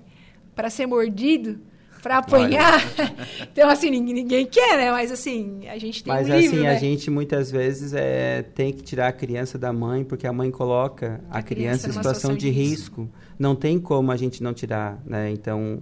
Pra ser mordido para apanhar. então, assim, ninguém, ninguém, quer, né? Mas, assim, a gente tem Mas, um assim, livro, né? a gente muitas vezes é, tem que tirar a criança da mãe, porque a mãe coloca a, a criança, criança, em situação, situação de, de risco. risco. Não tem como a gente não tirar, né? Então,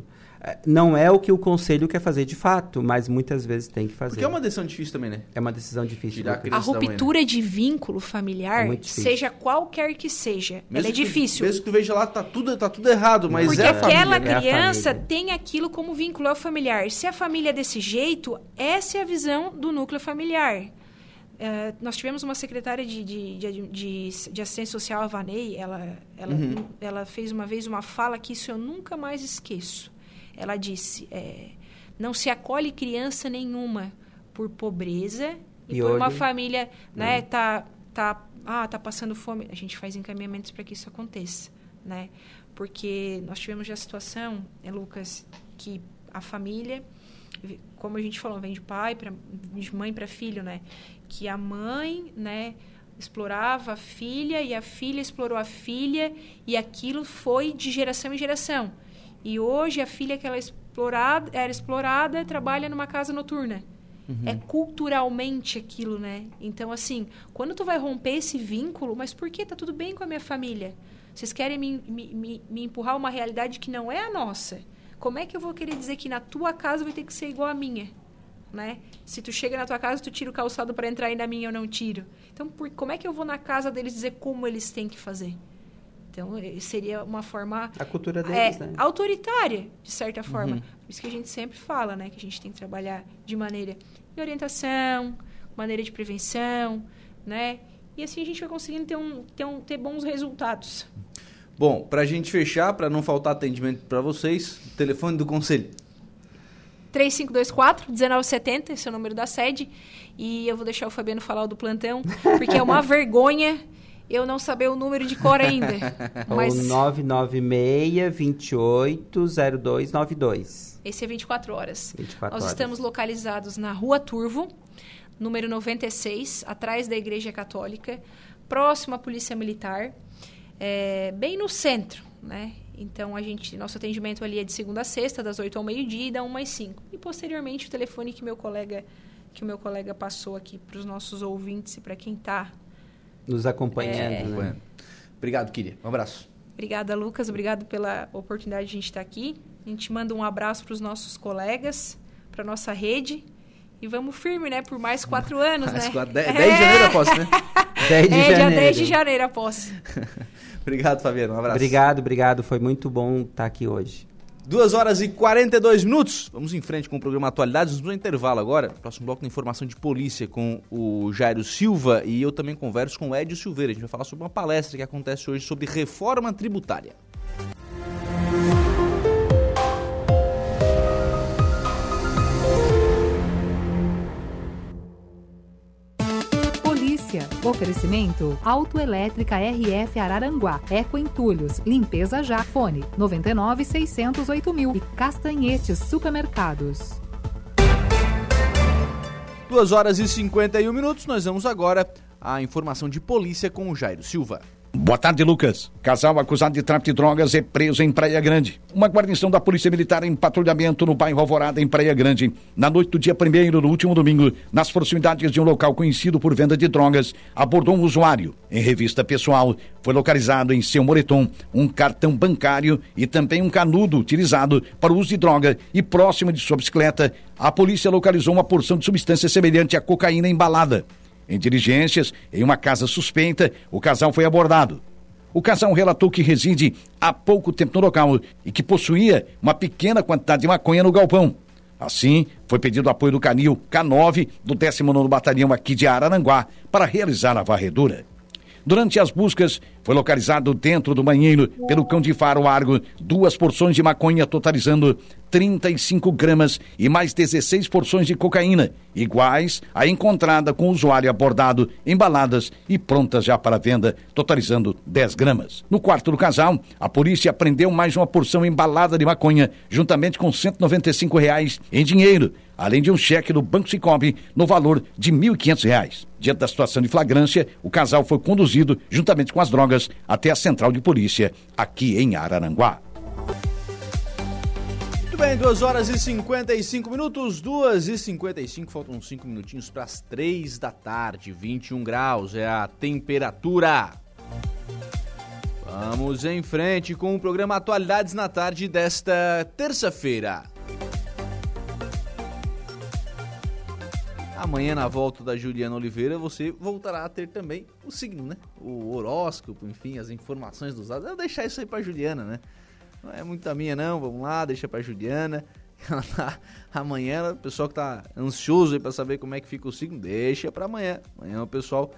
não é o que o conselho quer fazer de fato, mas muitas vezes tem que fazer. Porque é uma decisão difícil também, né? É uma decisão difícil. Tirar a, a ruptura mãe, né? de vínculo familiar, é seja qualquer que seja, mesmo ela é difícil. mesmo que tu veja lá, tá tudo, tá tudo errado, mas Porque é a aquela família, criança né? tem aquilo como vínculo ao familiar. Se a família é desse jeito, essa é a visão do núcleo familiar. Uh, nós tivemos uma secretária de, de, de, de, de assistência social, a Vanei, ela, ela, uhum. ela fez uma vez uma fala que isso eu nunca mais esqueço ela disse: é, não se acolhe criança nenhuma por pobreza e, e por uma família, né, é. tá, tá, ah, tá passando fome. A gente faz encaminhamentos para que isso aconteça, né? Porque nós tivemos já a situação, é, Lucas, que a família, como a gente falou, vem de pai para de mãe para filho, né? Que a mãe, né, explorava a filha e a filha explorou a filha e aquilo foi de geração em geração. E hoje a filha que ela explorada, era explorada trabalha numa casa noturna. Uhum. É culturalmente aquilo, né? Então, assim, quando tu vai romper esse vínculo, mas por que tá tudo bem com a minha família? Vocês querem me, me, me empurrar uma realidade que não é a nossa. Como é que eu vou querer dizer que na tua casa vai ter que ser igual a minha? Né? Se tu chega na tua casa, tu tira o calçado para entrar e na minha eu não tiro. Então, por, como é que eu vou na casa deles dizer como eles têm que fazer? Então, seria uma forma... A cultura deles, é, né? Autoritária, de certa forma. Uhum. Por isso que a gente sempre fala, né? Que a gente tem que trabalhar de maneira de orientação, maneira de prevenção, né? E assim a gente vai conseguindo ter, um, ter, um, ter bons resultados. Bom, para a gente fechar, para não faltar atendimento para vocês, telefone do conselho. 3524-1970, esse é o número da sede. E eu vou deixar o Fabiano falar o do plantão, porque é uma vergonha eu não saber o número de cor ainda. mas... O 996-280292. Esse é 24 horas. 24 Nós horas. estamos localizados na Rua Turvo, número 96, atrás da Igreja Católica, próximo à Polícia Militar, é, bem no centro, né? Então, a gente, nosso atendimento ali é de segunda a sexta, das 8 ao meio-dia e da 1 às 5. E, posteriormente, o telefone que meu colega que o meu colega passou aqui para os nossos ouvintes e para quem está nos acompanhando. É... Né? Obrigado, Kiria. Um abraço. Obrigada, Lucas. Obrigado pela oportunidade de a gente estar aqui. A gente manda um abraço para os nossos colegas, para nossa rede. E vamos firme, né? Por mais quatro anos, mais né? Quatro, 10 de janeiro após, né? 10 de é, janeiro. dia 10 de janeiro após. obrigado, Fabiano. Um abraço. Obrigado, obrigado. Foi muito bom estar aqui hoje. 2 horas e 42 minutos. Vamos em frente com o programa Atualidades. Vamos no intervalo agora. Próximo bloco de informação de polícia com o Jairo Silva e eu também converso com o Edio Silveira. A gente vai falar sobre uma palestra que acontece hoje sobre reforma tributária. Oferecimento Autoelétrica RF Araranguá, Eco Entulhos, Limpeza Já, Fone 99 608 mil e Castanhetes Supermercados. 2 horas e 51 minutos, nós vamos agora à informação de polícia com o Jairo Silva. Boa tarde, Lucas. Casal acusado de tráfico de drogas é preso em Praia Grande. Uma guarnição da Polícia Militar em patrulhamento no bairro Alvorada, em Praia Grande, na noite do dia 1 do último domingo, nas proximidades de um local conhecido por venda de drogas, abordou um usuário. Em revista pessoal, foi localizado em seu moletom um cartão bancário e também um canudo utilizado para o uso de droga e próximo de sua bicicleta, a polícia localizou uma porção de substância semelhante à cocaína embalada. Em diligências, em uma casa suspeita, o casal foi abordado. O casal relatou que reside há pouco tempo no local e que possuía uma pequena quantidade de maconha no galpão. Assim, foi pedido apoio do canil K9 do 19º Batalhão aqui de Araranguá para realizar a varredura. Durante as buscas, foi localizado dentro do banheiro, pelo cão de faro Argo, duas porções de maconha totalizando 35 gramas e mais 16 porções de cocaína, iguais à encontrada com o usuário abordado, embaladas e prontas já para venda, totalizando 10 gramas. No quarto do casal, a polícia apreendeu mais uma porção embalada de maconha, juntamente com 195 reais em dinheiro, além de um cheque do Banco Cicobi no valor de R$ 1.500. Diante da situação de flagrância, o casal foi conduzido, juntamente com as drogas, até a central de polícia, aqui em Araranguá bem, 2 horas e 55 minutos, 2 e 55, faltam 5 minutinhos para as 3 da tarde, 21 graus é a temperatura. Vamos em frente com o programa Atualidades na tarde desta terça-feira. Amanhã, na volta da Juliana Oliveira, você voltará a ter também o signo, né? O horóscopo, enfim, as informações dos dados. Eu vou deixar isso aí para Juliana, né? Não é muito a minha, não. Vamos lá, deixa pra Juliana. Ela tá, amanhã, o pessoal que tá ansioso aí pra saber como é que fica o signo, deixa pra amanhã. Amanhã o pessoal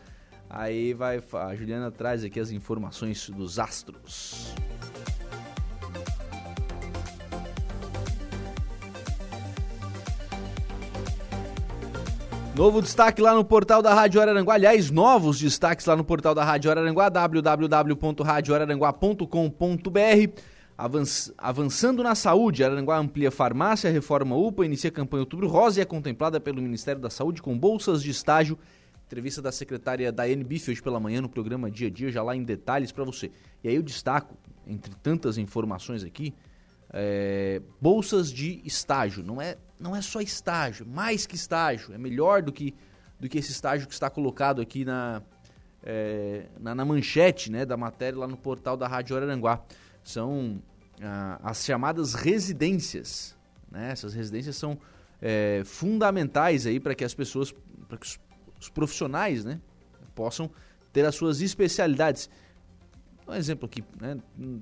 aí vai. A Juliana traz aqui as informações dos astros. Novo destaque lá no portal da Rádio Araranguá. Aliás, novos destaques lá no portal da Rádio Araranguá, www.radioararanguá.com.br. Avançando na saúde, Aranguá amplia farmácia, reforma UPA, inicia campanha Outubro Rosa e é contemplada pelo Ministério da Saúde com bolsas de estágio. Entrevista da secretária Daiane Biff hoje pela manhã no programa Dia a Dia, já lá em detalhes para você. E aí eu destaco, entre tantas informações aqui, é, bolsas de estágio. Não é, não é só estágio, mais que estágio. É melhor do que, do que esse estágio que está colocado aqui na, é, na, na, manchete né, da matéria lá no portal da Rádio Araranguá são ah, as chamadas residências. Né? Essas residências são é, fundamentais aí para que as pessoas, para que os, os, profissionais, né, possam ter as suas especialidades. Um exemplo aqui, né?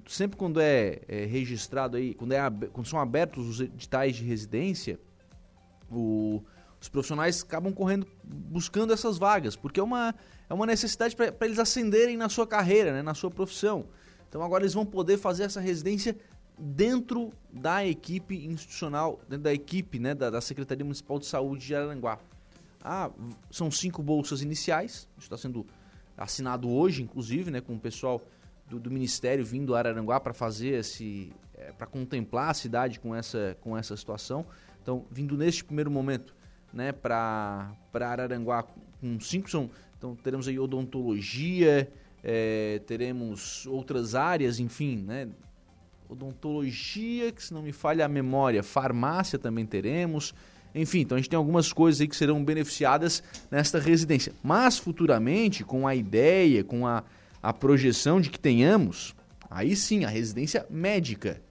sempre quando é, é registrado aí, quando, é, quando são abertos os editais de residência, o, os profissionais acabam correndo buscando essas vagas, porque é uma, é uma necessidade para eles ascenderem na sua carreira, né, na sua profissão. Então agora eles vão poder fazer essa residência dentro da equipe institucional, dentro da equipe né, da, da Secretaria Municipal de Saúde de Aranguá. Ah, são cinco bolsas iniciais, isso está sendo assinado hoje, inclusive, né, com o pessoal do, do Ministério vindo a Araranguá para fazer esse, é, para contemplar a cidade com essa, com essa situação. Então, vindo neste primeiro momento, né, para Araranguá com cinco então teremos aí odontologia, é, teremos outras áreas, enfim, né? Odontologia, que se não me falha a memória, farmácia também teremos. Enfim, então a gente tem algumas coisas aí que serão beneficiadas nesta residência. Mas futuramente, com a ideia, com a, a projeção de que tenhamos, aí sim, a residência médica.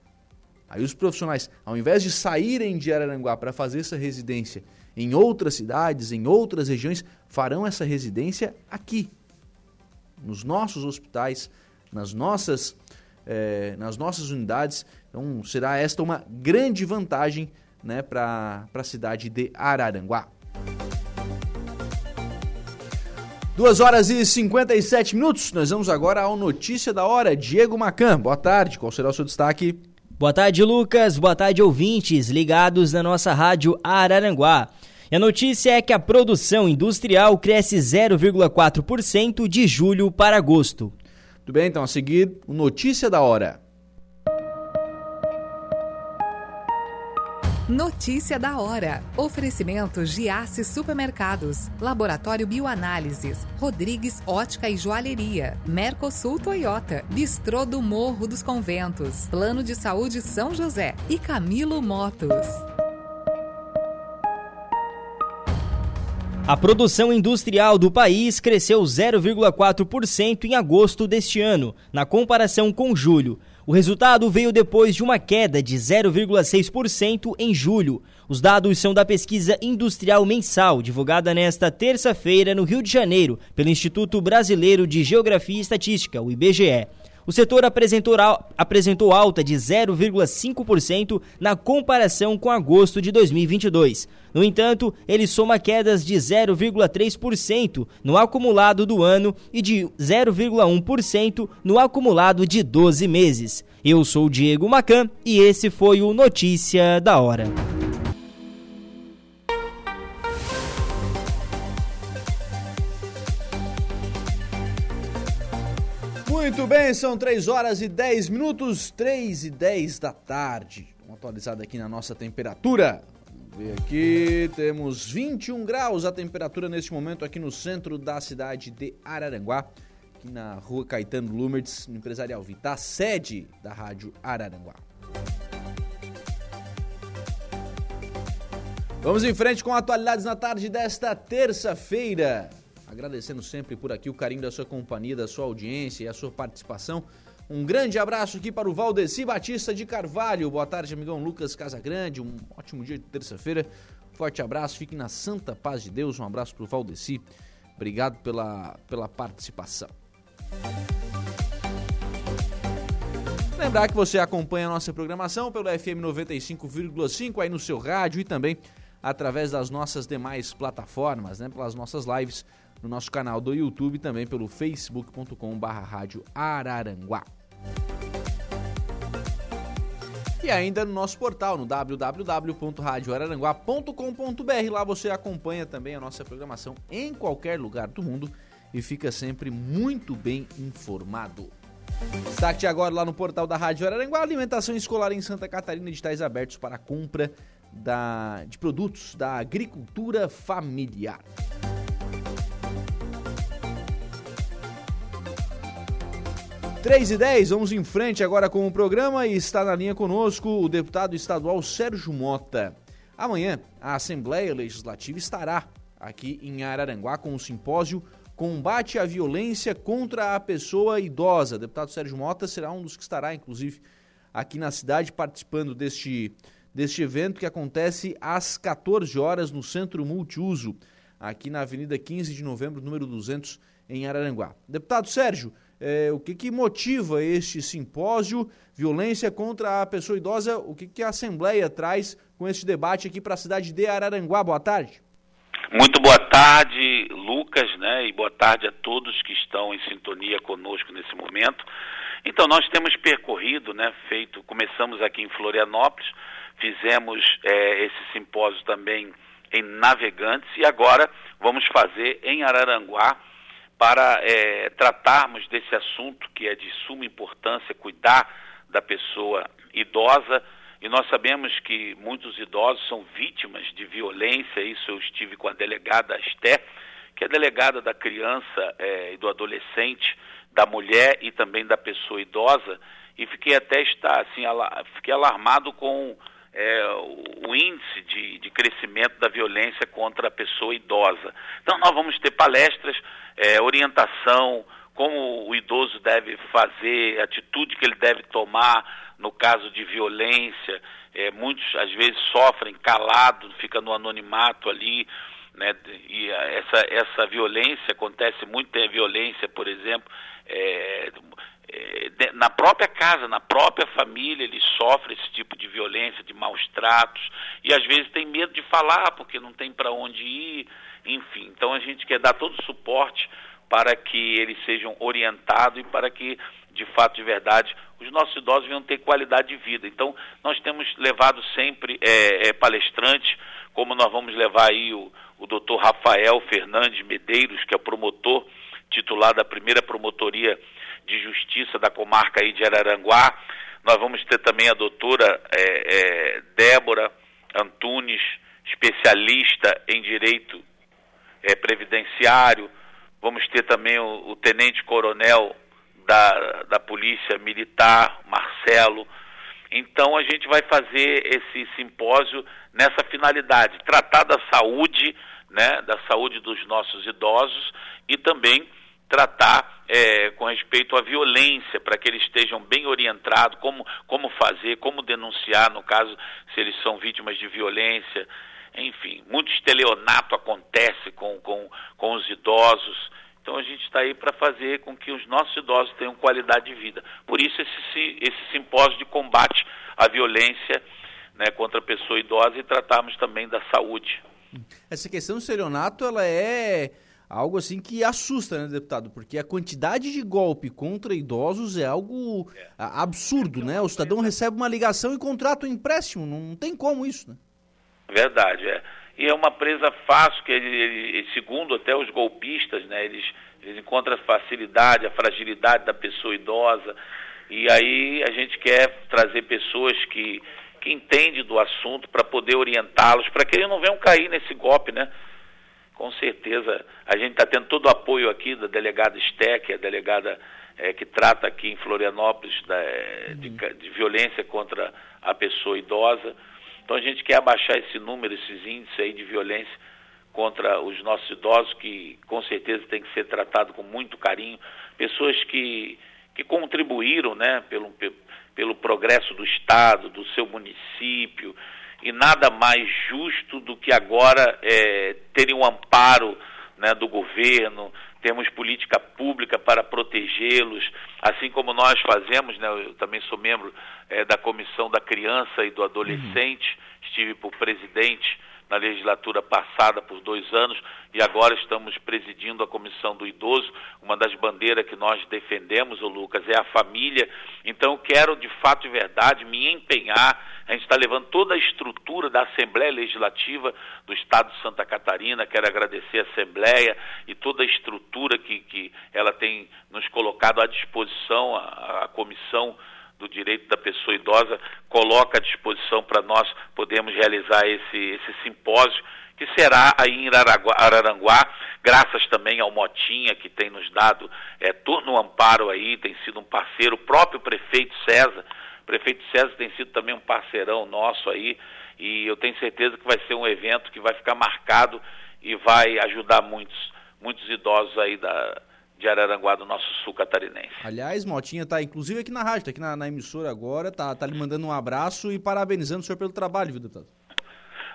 Aí os profissionais, ao invés de saírem de Araranguá para fazer essa residência em outras cidades, em outras regiões, farão essa residência aqui, nos nossos hospitais, nas nossas, é, nas nossas unidades. Então, será esta uma grande vantagem né, para a cidade de Araranguá. 2 horas e 57 minutos. Nós vamos agora ao Notícia da Hora. Diego Macan, boa tarde. Qual será o seu destaque? Boa tarde, Lucas. Boa tarde, ouvintes ligados na nossa rádio Araranguá. E a notícia é que a produção industrial cresce 0,4% de julho para agosto. Tudo bem, então a seguir, o Notícia da Hora. Notícia da hora. Oferecimento Giasse Supermercados, Laboratório Bioanálises, Rodrigues Ótica e Joalheria, Mercosul Toyota, Bistrô do Morro dos Conventos, Plano de Saúde São José e Camilo Motos. A produção industrial do país cresceu 0,4% em agosto deste ano, na comparação com julho. O resultado veio depois de uma queda de 0,6% em julho. Os dados são da pesquisa industrial mensal, divulgada nesta terça-feira no Rio de Janeiro, pelo Instituto Brasileiro de Geografia e Estatística, o IBGE. O setor apresentou, alta de 0,5% na comparação com agosto de 2022. No entanto, ele soma quedas de 0,3% no acumulado do ano e de 0,1% no acumulado de 12 meses. Eu sou Diego Macan e esse foi o Notícia da Hora. Muito bem, são 3 horas e 10 minutos, 3 e 10 da tarde. Uma atualizada aqui na nossa temperatura. Vamos ver aqui, temos 21 graus a temperatura neste momento aqui no centro da cidade de Araranguá, aqui na rua Caetano Lumertz, no Empresarial Vita, sede da Rádio Araranguá. Vamos em frente com atualidades na tarde desta terça-feira. Agradecendo sempre por aqui o carinho da sua companhia, da sua audiência e a sua participação. Um grande abraço aqui para o Valdeci Batista de Carvalho. Boa tarde, amigão Lucas Casagrande. Um ótimo dia de terça-feira. Forte abraço, fique na santa paz de Deus. Um abraço para o Valdeci. Obrigado pela, pela participação. Lembrar que você acompanha a nossa programação pelo FM 95,5 aí no seu rádio e também através das nossas demais plataformas, né, pelas nossas lives no nosso canal do YouTube e também pelo facebook.com.br Rádio Araranguá. E ainda no nosso portal, no www.radioararanguá.com.br. Lá você acompanha também a nossa programação em qualquer lugar do mundo e fica sempre muito bem informado. Destaque agora lá no portal da Rádio Araranguá, alimentação escolar em Santa Catarina, editais abertos para compra da, de produtos da agricultura familiar. 3 e 10, vamos em frente agora com o programa e está na linha conosco o deputado estadual Sérgio Mota. Amanhã, a Assembleia Legislativa estará aqui em Araranguá com o simpósio Combate à Violência contra a Pessoa Idosa. O deputado Sérgio Mota será um dos que estará, inclusive, aqui na cidade participando deste, deste evento que acontece às 14 horas no Centro Multiuso, aqui na Avenida 15 de Novembro, número 200, em Araranguá. Deputado Sérgio, é, o que, que motiva este simpósio, violência contra a pessoa idosa, o que, que a Assembleia traz com este debate aqui para a cidade de Araranguá. Boa tarde. Muito boa tarde, Lucas, né? E boa tarde a todos que estão em sintonia conosco nesse momento. Então, nós temos percorrido, né? Feito, começamos aqui em Florianópolis, fizemos é, esse simpósio também em Navegantes e agora vamos fazer em Araranguá para é, tratarmos desse assunto que é de suma importância, cuidar da pessoa idosa. E nós sabemos que muitos idosos são vítimas de violência. Isso eu estive com a delegada Esté, que é delegada da criança é, e do adolescente, da mulher e também da pessoa idosa. E fiquei até estar assim, fiquei alarmado com é, o índice de, de, crescimento da violência contra a pessoa idosa. Então, nós vamos ter palestras, é, orientação, como o idoso deve fazer, atitude que ele deve tomar no caso de violência. É, muitos, às vezes, sofrem calado, fica no anonimato ali. Né, e essa, essa violência acontece muito, tem a violência, por exemplo, é, na própria casa, na própria família, ele sofre esse tipo de violência, de maus tratos, e às vezes tem medo de falar porque não tem para onde ir, enfim. Então a gente quer dar todo o suporte para que eles sejam orientados e para que, de fato, de verdade, os nossos idosos venham ter qualidade de vida. Então, nós temos levado sempre é, é, palestrantes, como nós vamos levar aí o, o doutor Rafael Fernandes Medeiros, que é promotor titular da primeira promotoria de Justiça da comarca aí de Araranguá. Nós vamos ter também a doutora é, é, Débora Antunes, especialista em direito é, previdenciário. Vamos ter também o, o tenente-coronel da, da Polícia Militar, Marcelo. Então a gente vai fazer esse simpósio nessa finalidade, tratar da saúde, né, da saúde dos nossos idosos e também tratar é, com respeito à violência, para que eles estejam bem orientados, como, como fazer, como denunciar, no caso, se eles são vítimas de violência. Enfim, muito estelionato acontece com, com, com os idosos. Então a gente está aí para fazer com que os nossos idosos tenham qualidade de vida. Por isso esse, esse simpósio de combate à violência né, contra a pessoa idosa e tratarmos também da saúde. Essa questão do celionato, ela é algo assim que assusta, né, deputado? Porque a quantidade de golpe contra idosos é algo é. absurdo, né? O cidadão recebe uma ligação e contrata um empréstimo, não tem como isso, né? Verdade, é. E é uma presa fácil, que ele, ele, segundo até os golpistas, né, eles, eles encontram a facilidade, a fragilidade da pessoa idosa. E aí a gente quer trazer pessoas que, que entendem do assunto para poder orientá-los, para que eles não venham cair nesse golpe, né? Com certeza, a gente está tendo todo o apoio aqui da delegada Steck, a delegada é, que trata aqui em Florianópolis da, é, de, de violência contra a pessoa idosa. Então a gente quer abaixar esse número, esses índices aí de violência contra os nossos idosos, que com certeza tem que ser tratado com muito carinho, pessoas que, que contribuíram né, pelo, pelo progresso do Estado, do seu município, e nada mais justo do que agora é, terem um amparo né, do governo, temos política pública para protegê-los, assim como nós fazemos, né, eu também sou membro é, da Comissão da Criança e do Adolescente, uhum. estive por presidente na legislatura passada por dois anos e agora estamos presidindo a Comissão do Idoso. Uma das bandeiras que nós defendemos, o Lucas, é a família. Então, eu quero, de fato e verdade, me empenhar. A gente está levando toda a estrutura da Assembleia Legislativa do Estado de Santa Catarina. Quero agradecer a Assembleia e toda a estrutura que, que ela tem nos colocado à disposição, a, a comissão do direito da pessoa idosa coloca à disposição para nós podermos realizar esse, esse simpósio que será aí em Araranguá, graças também ao Motinha, que tem nos dado é, turno amparo aí, tem sido um parceiro, o próprio prefeito César, o prefeito César tem sido também um parceirão nosso aí, e eu tenho certeza que vai ser um evento que vai ficar marcado e vai ajudar muitos, muitos idosos aí da, de Araranguá do nosso sul catarinense. Aliás, Motinha tá inclusive aqui na rádio, tá aqui na, na, emissora agora, tá, tá lhe mandando um abraço e parabenizando o senhor pelo trabalho, viu, deputado?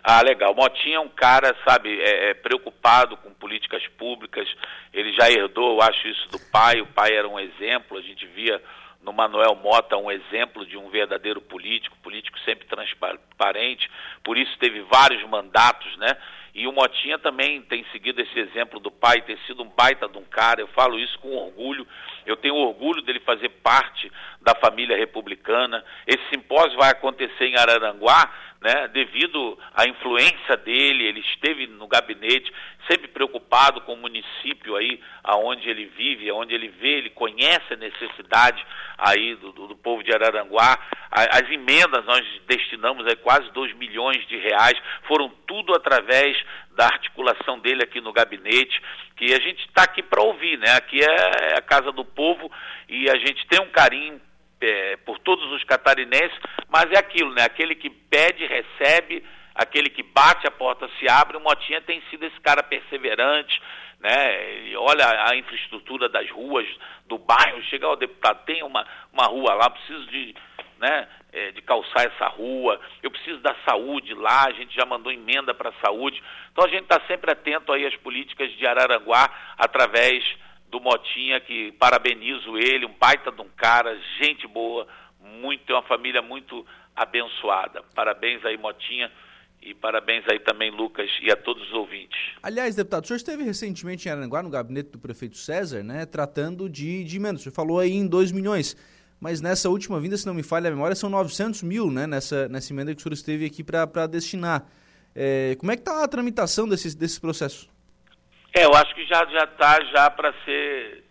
Ah, legal. Motinha é um cara, sabe, é, é, preocupado com políticas públicas. Ele já herdou, eu acho isso do pai. O pai era um exemplo. A gente via no Manuel Mota um exemplo de um verdadeiro político, político sempre transparente. Por isso teve vários mandatos, né? E o Motinha também tem seguido esse exemplo do pai, ter sido um baita de um cara, eu falo isso com orgulho. Eu tenho orgulho dele fazer parte da família republicana. Esse simpósio vai acontecer em Araranguá, né, devido à influência dele, ele esteve no gabinete, sempre preocupado com o município aí, aonde ele vive, aonde ele vê, ele conhece a necessidade aí do, do, do povo de Araranguá. A, as emendas nós destinamos aí quase 2 milhões de reais, foram tudo através da articulação dele aqui no gabinete, que a gente está aqui para ouvir, né? Aqui é, é a casa do povo e a gente tem um carinho é, por todos os catarinenses, mas é aquilo, né? Aquele que pede, recebe, aquele que bate, a porta se abre. O Motinha tem sido esse cara perseverante, né? E olha a infraestrutura das ruas do bairro. Chega ao deputado, tem uma, uma rua lá, preciso de, né, é, de calçar essa rua, eu preciso da saúde lá, a gente já mandou emenda para a saúde. Então a gente está sempre atento aí às políticas de Araranguá através do Motinha, que parabenizo ele, um baita de um cara, gente boa, muito, tem uma família muito abençoada. Parabéns aí, Motinha. E parabéns aí também, Lucas, e a todos os ouvintes. Aliás, deputado, o senhor esteve recentemente em Aranguá, no gabinete do prefeito César, né, tratando de, de emendas. O senhor falou aí em 2 milhões, mas nessa última vinda, se não me falha a memória, são 900 mil, né, nessa, nessa emenda que o senhor esteve aqui para destinar. É, como é que está a tramitação desses, desses processos? É, eu acho que já já está já para ser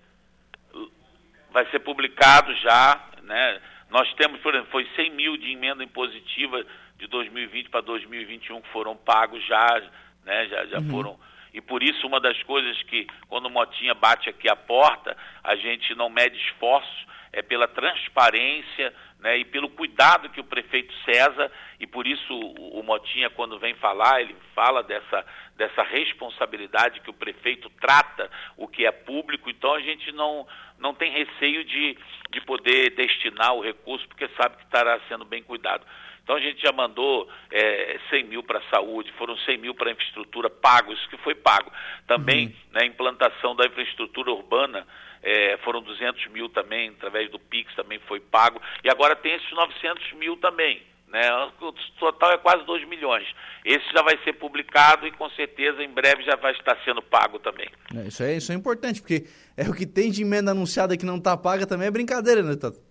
vai ser publicado já, né? Nós temos, por exemplo, foi 100 mil de emenda impositiva de 2020 para 2021 que foram pagos já, né? Já, já uhum. foram. E por isso uma das coisas que quando o Motinha bate aqui a porta, a gente não mede esforços, é pela transparência né, e pelo cuidado que o prefeito César, e por isso o, o Motinha, quando vem falar, ele fala dessa, dessa responsabilidade que o prefeito trata o que é público, então a gente não, não tem receio de, de poder destinar o recurso, porque sabe que estará sendo bem cuidado. Então a gente já mandou é, 100 mil para a saúde, foram 100 mil para a infraestrutura pagos, que foi pago. Também, uhum. na né, implantação da infraestrutura urbana, é, foram 200 mil também, através do PIX também foi pago. E agora tem esses 900 mil também. Né? O total é quase 2 milhões. Esse já vai ser publicado e com certeza em breve já vai estar sendo pago também. É, isso, é, isso é importante, porque é o que tem de emenda anunciada que não está paga também é brincadeira, né, Tato?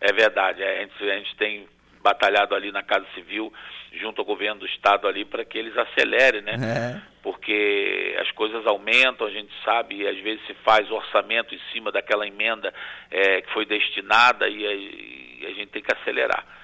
É verdade. É, a, gente, a gente tem batalhado ali na Casa Civil, junto ao governo do Estado ali, para que eles acelerem, né? É. Porque as coisas aumentam, a gente sabe, e às vezes se faz orçamento em cima daquela emenda é, que foi destinada e a, e a gente tem que acelerar.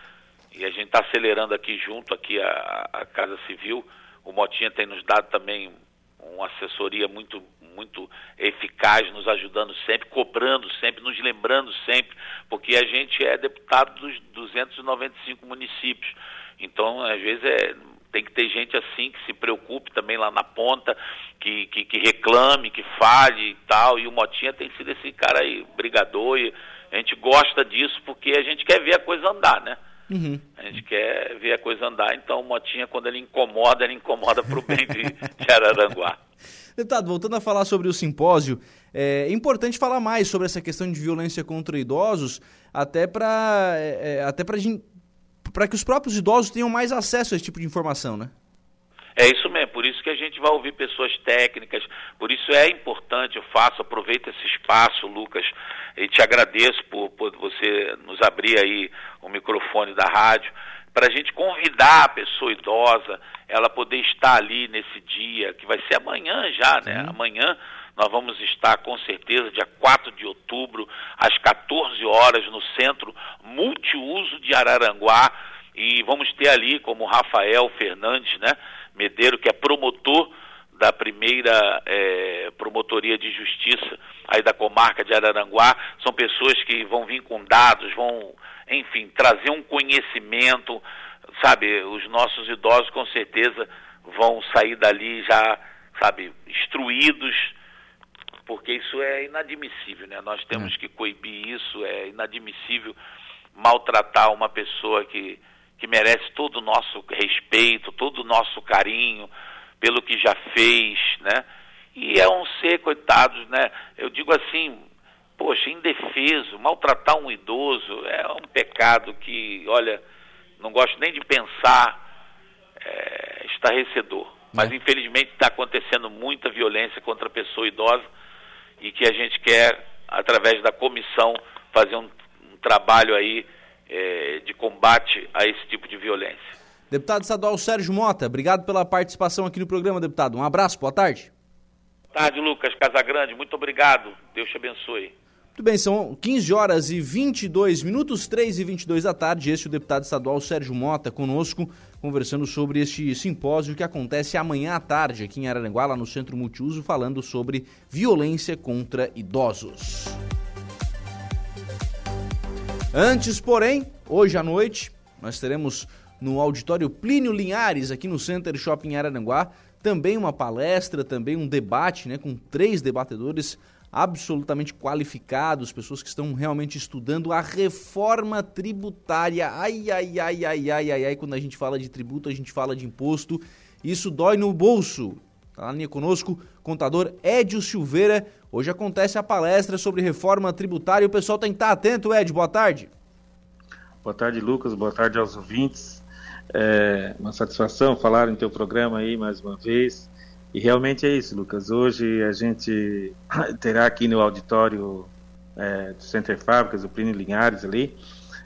E a gente está acelerando aqui junto aqui a, a Casa Civil. O Motinha tem nos dado também uma assessoria muito muito eficaz, nos ajudando sempre, cobrando sempre, nos lembrando sempre, porque a gente é deputado dos 295 municípios. Então, às vezes, é, tem que ter gente assim que se preocupe também lá na ponta, que, que, que reclame, que fale e tal. E o Motinha tem sido esse cara aí, brigador, e a gente gosta disso porque a gente quer ver a coisa andar, né? Uhum. A gente quer ver a coisa andar, então o Motinha, quando ele incomoda, ele incomoda para o bem de, de Araranguá. Deputado, voltando a falar sobre o simpósio, é importante falar mais sobre essa questão de violência contra idosos, até para é, é até para que os próprios idosos tenham mais acesso a esse tipo de informação, né? É isso mesmo, por isso que a gente vai ouvir pessoas técnicas, por isso é importante, eu faço, aproveito esse espaço, Lucas, e te agradeço por, por você nos abrir aí o microfone da rádio, para a gente convidar a pessoa idosa, ela poder estar ali nesse dia, que vai ser amanhã já, né? Sim. Amanhã nós vamos estar com certeza, dia 4 de outubro, às 14 horas, no centro multiuso de Araranguá, e vamos ter ali como Rafael Fernandes, né? Medeiro, que é promotor da primeira é, promotoria de justiça aí da comarca de Araranguá, são pessoas que vão vir com dados, vão enfim, trazer um conhecimento, sabe? Os nossos idosos com certeza vão sair dali já, sabe, instruídos, porque isso é inadmissível, né? Nós temos é. que coibir isso, é inadmissível maltratar uma pessoa que, que merece todo o nosso respeito, todo o nosso carinho pelo que já fez, né? E é um ser, coitados, né? Eu digo assim, poxa, indefeso, maltratar um idoso é um pecado que, olha, não gosto nem de pensar, é, estarrecedor. Mas é. infelizmente está acontecendo muita violência contra a pessoa idosa e que a gente quer, através da comissão, fazer um, um trabalho aí é, de combate a esse tipo de violência. Deputado estadual Sérgio Mota, obrigado pela participação aqui no programa, deputado. Um abraço, boa tarde. Boa tarde, Lucas Casagrande. Muito obrigado. Deus te abençoe. Muito bem, são 15 horas e 22 minutos, 3 e 22 da tarde. Este é o deputado estadual Sérgio Mota conosco, conversando sobre este simpósio que acontece amanhã à tarde aqui em Araranguá, lá no Centro Multiuso, falando sobre violência contra idosos. Antes, porém, hoje à noite, nós teremos no auditório Plínio Linhares, aqui no Center Shopping Araranguá, também uma palestra, também um debate né, com três debatedores absolutamente qualificados, pessoas que estão realmente estudando a reforma tributária. Ai, ai, ai, ai, ai, ai, ai, quando a gente fala de tributo, a gente fala de imposto. Isso dói no bolso. Está na linha conosco, contador Edio Silveira. Hoje acontece a palestra sobre reforma tributária. O pessoal tem que estar atento, Ed. Boa tarde. Boa tarde, Lucas. Boa tarde aos ouvintes. É uma satisfação falar em teu programa aí mais uma vez. E realmente é isso, Lucas. Hoje a gente terá aqui no auditório é, do Center Fábricas, o Plínio Linhares ali,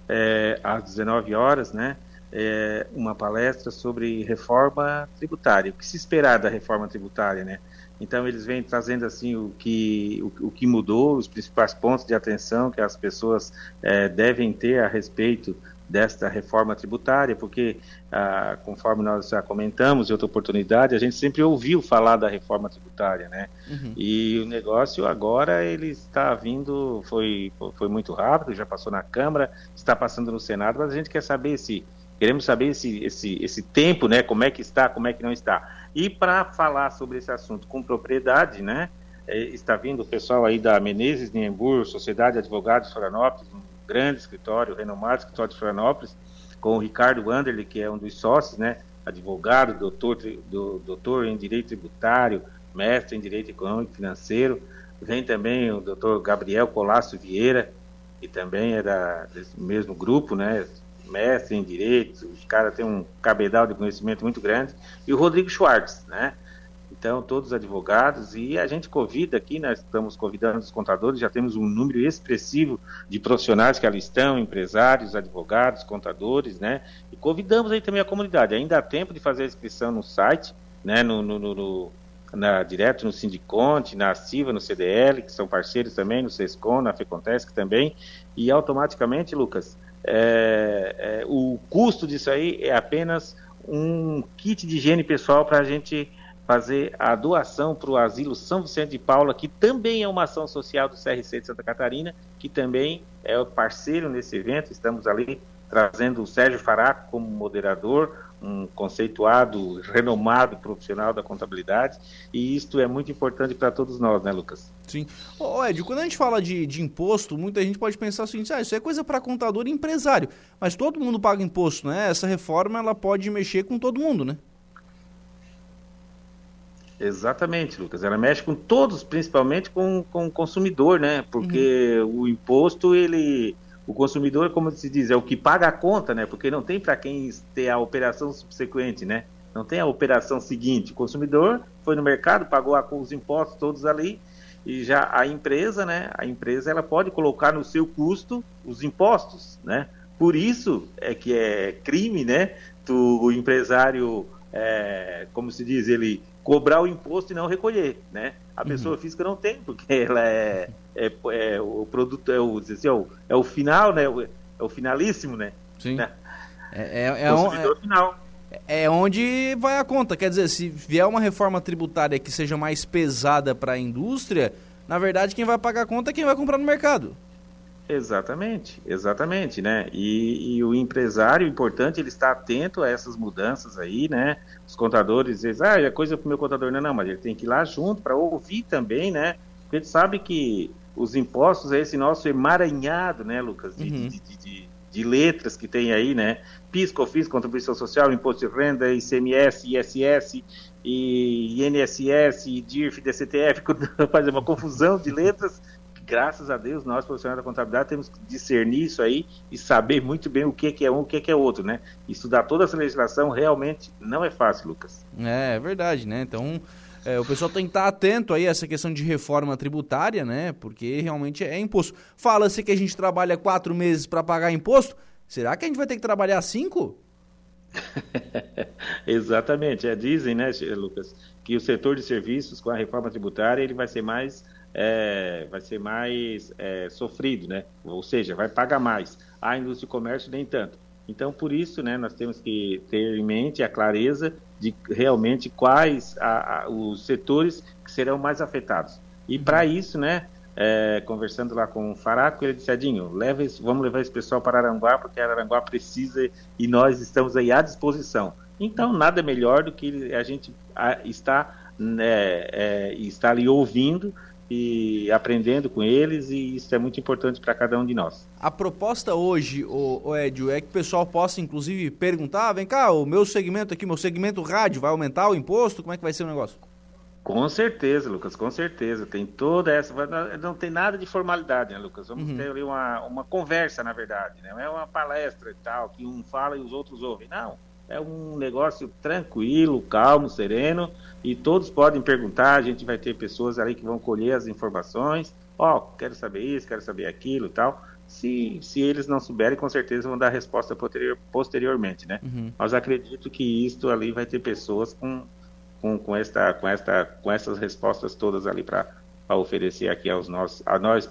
é, às 19 horas, né? É, uma palestra sobre reforma tributária. O que se esperar da reforma tributária, né? Então eles vêm trazendo assim o que o, o que mudou, os principais pontos de atenção que as pessoas é, devem ter a respeito desta reforma tributária, porque, ah, conforme nós já comentamos em outra oportunidade, a gente sempre ouviu falar da reforma tributária, né? Uhum. E o negócio agora ele está vindo, foi, foi muito rápido, já passou na Câmara, está passando no Senado, mas a gente quer saber se queremos saber esse, esse, esse tempo, né? Como é que está, como é que não está. E para falar sobre esse assunto com propriedade, né? É, está vindo o pessoal aí da Menezes Niembur, Sociedade de Advogados Florianópolis, grande escritório, renomado escritório de Florianópolis, com o Ricardo Wanderley, que é um dos sócios, né? Advogado, doutor, do, doutor em Direito Tributário, mestre em Direito Econômico e Financeiro. Vem também o doutor Gabriel Colasso Vieira, que também é desse mesmo grupo, né? Mestre em Direito, os caras têm um cabedal de conhecimento muito grande. E o Rodrigo Schwartz, né? Então, todos advogados, e a gente convida aqui, nós estamos convidando os contadores, já temos um número expressivo de profissionais que ali estão, empresários, advogados, contadores, né? E convidamos aí também a comunidade. Ainda há tempo de fazer a inscrição no site, né? No, no, no na, direto no Sindiconte, na Ativa, no CDL, que são parceiros também, no SESCOM, na FECONTESC também, e automaticamente, Lucas, é, é, o custo disso aí é apenas um kit de higiene pessoal para a gente fazer a doação para o Asilo São Vicente de Paula, que também é uma ação social do CRC de Santa Catarina, que também é parceiro nesse evento. Estamos ali trazendo o Sérgio Faraco como moderador, um conceituado, renomado profissional da contabilidade, e isto é muito importante para todos nós, né, Lucas? Sim. Ô, Ed, quando a gente fala de, de imposto, muita gente pode pensar o seguinte, ah, isso é coisa para contador e empresário, mas todo mundo paga imposto, né? Essa reforma, ela pode mexer com todo mundo, né? Exatamente, Lucas. Ela mexe com todos, principalmente com, com o consumidor, né? Porque uhum. o imposto, ele. O consumidor, como se diz, é o que paga a conta, né? Porque não tem para quem ter a operação subsequente, né? Não tem a operação seguinte. O consumidor foi no mercado, pagou os impostos todos ali, e já a empresa, né? A empresa ela pode colocar no seu custo os impostos, né? Por isso é que é crime, né? Do, o empresário, é, como se diz, ele cobrar o imposto e não recolher, né? A uhum. pessoa física não tem, porque ela é, é, é o produto, é o, assim, é o, é o final, né? É o finalíssimo, né? Sim. Né? É, é, é, é, final. é onde vai a conta. Quer dizer, se vier uma reforma tributária que seja mais pesada para a indústria, na verdade quem vai pagar a conta é quem vai comprar no mercado. Exatamente, exatamente, né? E, e, o empresário, importante, ele está atento a essas mudanças aí, né? Os contadores dizem, ah, é coisa para o meu contador, não, não, mas ele tem que ir lá junto para ouvir também, né? Porque gente sabe que os impostos é esse nosso emaranhado, né, Lucas, de, uhum. de, de, de, de letras que tem aí, né? PIS, COFINS, Contribuição Social, Imposto de Renda, ICMS, ISS, e INSS, DIRF, DCTF, fazer uma confusão de letras graças a Deus, nós profissionais da contabilidade temos que discernir isso aí e saber muito bem o que, que é um, o que, que é outro, né? Estudar toda essa legislação realmente não é fácil, Lucas. É, é verdade, né? Então, é, o pessoal tem que estar atento aí a essa questão de reforma tributária, né? Porque realmente é imposto. Fala-se que a gente trabalha quatro meses para pagar imposto. Será que a gente vai ter que trabalhar cinco? Exatamente. É, dizem, né, Lucas, que o setor de serviços com a reforma tributária ele vai ser mais é, vai ser mais é, sofrido, né? Ou seja, vai pagar mais. A indústria e comércio nem tanto. Então, por isso, né, nós temos que ter em mente a clareza de realmente quais a, a, os setores que serão mais afetados. E para isso, né, é, conversando lá com o Faraco, ele disse, Adinho, leva esse, vamos levar esse pessoal para Aranguá, porque Aranguá precisa e nós estamos aí à disposição. Então, nada melhor do que a gente a, estar, né, é, estar ali ouvindo e aprendendo com eles e isso é muito importante para cada um de nós. A proposta hoje, o, o Edio, é que o pessoal possa inclusive perguntar, vem cá, o meu segmento aqui, meu segmento rádio, vai aumentar o imposto? Como é que vai ser o negócio? Com certeza, Lucas, com certeza. Tem toda essa. Não tem nada de formalidade, né, Lucas? Vamos uhum. ter ali uma, uma conversa, na verdade. Né? Não é uma palestra e tal, que um fala e os outros ouvem. Não. É um negócio tranquilo, calmo, sereno, e todos podem perguntar. A gente vai ter pessoas ali que vão colher as informações. Ó, oh, quero saber isso, quero saber aquilo e tal. Se, se eles não souberem, com certeza vão dar resposta posterior, posteriormente, né? Uhum. Mas acredito que isto ali vai ter pessoas com, com, com, esta, com, esta, com essas respostas todas ali para oferecer aqui aos nossos, a nós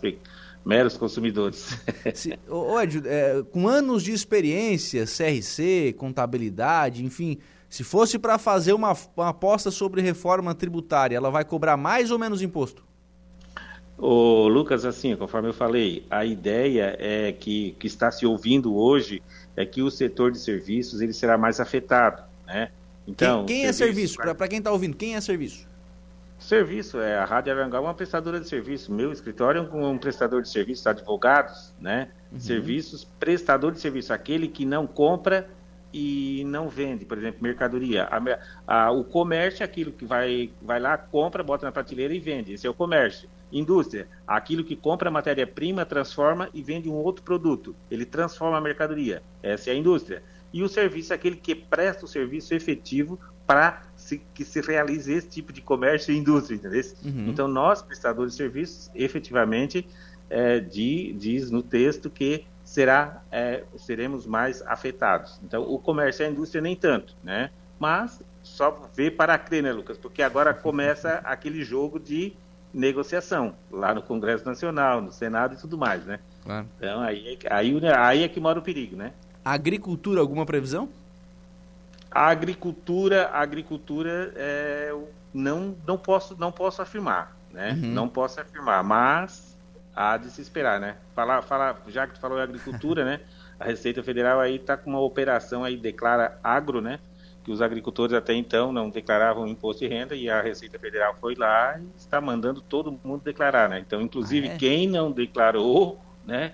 meros consumidores. Se, ô, Ed, é, com anos de experiência, CRC, contabilidade, enfim, se fosse para fazer uma, uma aposta sobre reforma tributária, ela vai cobrar mais ou menos imposto? Ô, Lucas, assim, conforme eu falei, a ideia é que, que está se ouvindo hoje é que o setor de serviços ele será mais afetado, né? Então, quem, quem é serviço? Para quem está ouvindo, quem é serviço? Serviço, é, a Rádio Aranguá é uma prestadora de serviço. Meu escritório é um, um prestador de serviço, advogados, né? Uhum. Serviços, prestador de serviço, aquele que não compra e não vende, por exemplo, mercadoria. A, a, o comércio é aquilo que vai, vai lá, compra, bota na prateleira e vende. Esse é o comércio. Indústria, aquilo que compra matéria-prima, transforma e vende um outro produto. Ele transforma a mercadoria. Essa é a indústria. E o serviço é aquele que presta o serviço efetivo para que se realize esse tipo de comércio e indústria, entendeu? Uhum. Então, nós, prestadores de serviços, efetivamente, é, de, diz no texto que será, é, seremos mais afetados. Então, o comércio e a indústria nem tanto, né? Mas só ver para crer, né, Lucas? Porque agora começa aquele jogo de negociação lá no Congresso Nacional, no Senado e tudo mais, né? Claro. Então, aí, aí, aí é que mora o perigo, né? Agricultura, alguma previsão? A agricultura, a agricultura é, não, não, posso, não posso afirmar, né? Uhum. Não posso afirmar, mas há de se esperar, né? Falar, falar, já que tu falou em agricultura, né? A Receita Federal aí está com uma operação aí, declara agro, né? Que os agricultores até então não declaravam imposto de renda e a Receita Federal foi lá e está mandando todo mundo declarar, né? Então, inclusive, ah, é? quem não declarou, né?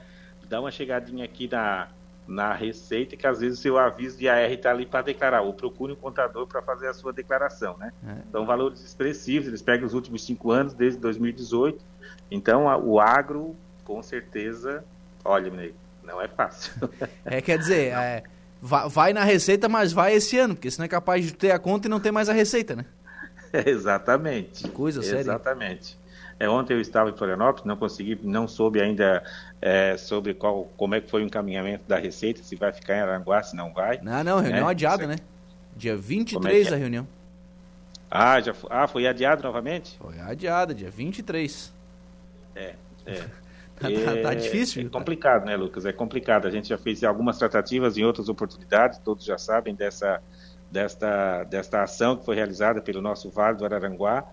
Dá uma chegadinha aqui na, na Receita, que às vezes o seu aviso de AR está ali para declarar, ou procure um contador para fazer a sua declaração, né? É. São valores expressivos, eles pegam os últimos cinco anos, desde 2018. Então, a, o agro, com certeza, olha, não é fácil. É, quer dizer, é, vai, vai, na Receita, mas vai esse ano, porque senão é capaz de ter a conta e não ter mais a Receita, né? Exatamente. Que coisa séria. Exatamente. É, ontem eu estava em Florianópolis, não consegui, não soube ainda é, sobre qual, como é que foi o encaminhamento da Receita, se vai ficar em Aranguá, se não vai. Não, não, reunião né? adiada, né? Dia 23 é, é a reunião. Ah, já, ah, foi adiado novamente? Foi adiada, dia 23. É, é. tá, tá, tá, difícil. É complicado, né, Lucas? É complicado. A gente já fez algumas tratativas em outras oportunidades, todos já sabem dessa, desta, desta ação que foi realizada pelo nosso Vale do Araranguá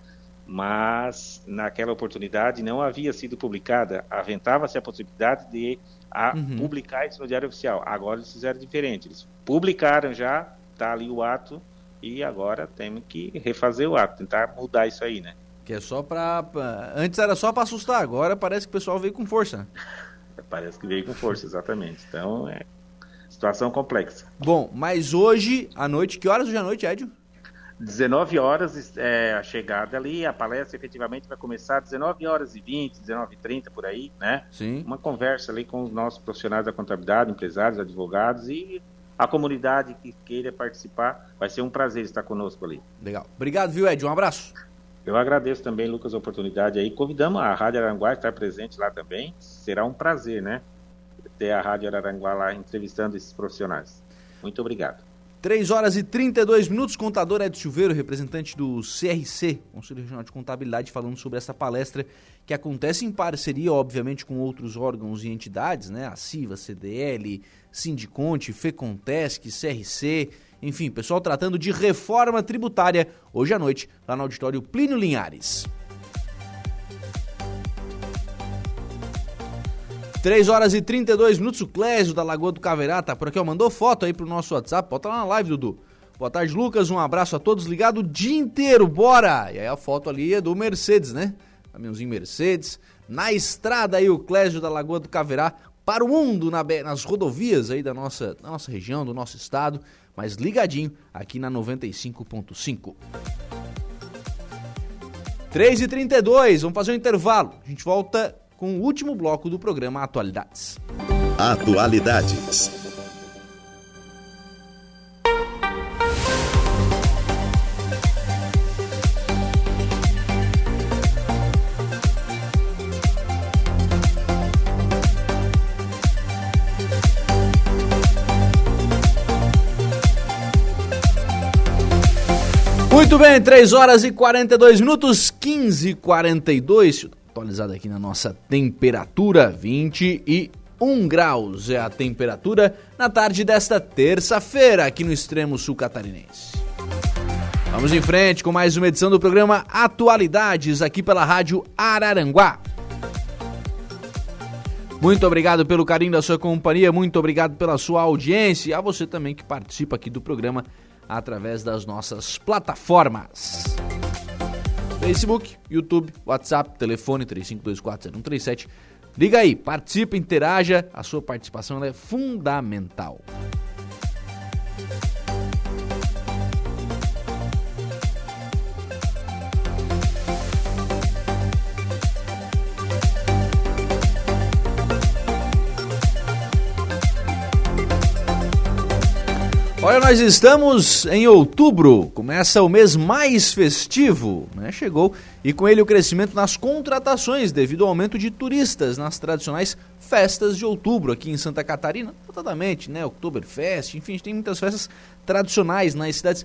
mas naquela oportunidade não havia sido publicada. Aventava-se a possibilidade de a, uhum. publicar isso no Diário Oficial. Agora eles fizeram diferente. Eles publicaram já, está ali o ato, e agora temos que refazer o ato, tentar mudar isso aí, né? Que é só para. Antes era só para assustar, agora parece que o pessoal veio com força. parece que veio com força, exatamente. Então é situação complexa. Bom, mas hoje à noite, que horas hoje à noite, Edio? 19 horas é a chegada ali, a palestra efetivamente vai começar às 19 horas e 20, 19 e 30 por aí, né? Sim. Uma conversa ali com os nossos profissionais da contabilidade, empresários, advogados e a comunidade que queira participar. Vai ser um prazer estar conosco ali. Legal. Obrigado, viu, Ed? Um abraço. Eu agradeço também, Lucas, a oportunidade aí. Convidamos a Rádio Aranguá a estar presente lá também. Será um prazer, né? Ter a Rádio Aranguá lá entrevistando esses profissionais. Muito obrigado. 3 horas e 32 minutos, contador Ed Silveiro, representante do CRC, Conselho Regional de Contabilidade, falando sobre essa palestra que acontece em parceria, obviamente, com outros órgãos e entidades, né? A CIVA, CDL, Sindiconte, FECONTESC, CRC, enfim, pessoal tratando de reforma tributária hoje à noite, lá no auditório Plínio Linhares. 3 horas e 32 minutos, o Clésio da Lagoa do Caverá tá por aqui, ó, mandou foto aí pro nosso WhatsApp, bota lá na live, Dudu. Boa tarde, Lucas, um abraço a todos, ligado o dia inteiro, bora! E aí a foto ali é do Mercedes, né? Caminhãozinho Mercedes, na estrada aí o Clésio da Lagoa do Caverá, para o mundo, na, nas rodovias aí da nossa, da nossa região, do nosso estado, mas ligadinho aqui na 95.5. 3 e 32 vamos fazer um intervalo, a gente volta com o último bloco do programa Atualidades. Atualidades. Muito bem, 3 horas e 42 minutos, 15 e 42 atualizada aqui na nossa temperatura, 21 graus é a temperatura na tarde desta terça-feira aqui no extremo sul catarinense. Vamos em frente com mais uma edição do programa Atualidades aqui pela Rádio Araranguá. Muito obrigado pelo carinho da sua companhia, muito obrigado pela sua audiência e a você também que participa aqui do programa através das nossas plataformas. Facebook, YouTube, WhatsApp, telefone 35240137. Liga aí, participa, interaja, a sua participação é fundamental. Olha, nós estamos em outubro, começa o mês mais festivo, né? Chegou e com ele o crescimento nas contratações devido ao aumento de turistas nas tradicionais festas de outubro aqui em Santa Catarina, totalmente, né? Oktoberfest, enfim, tem muitas festas tradicionais nas cidades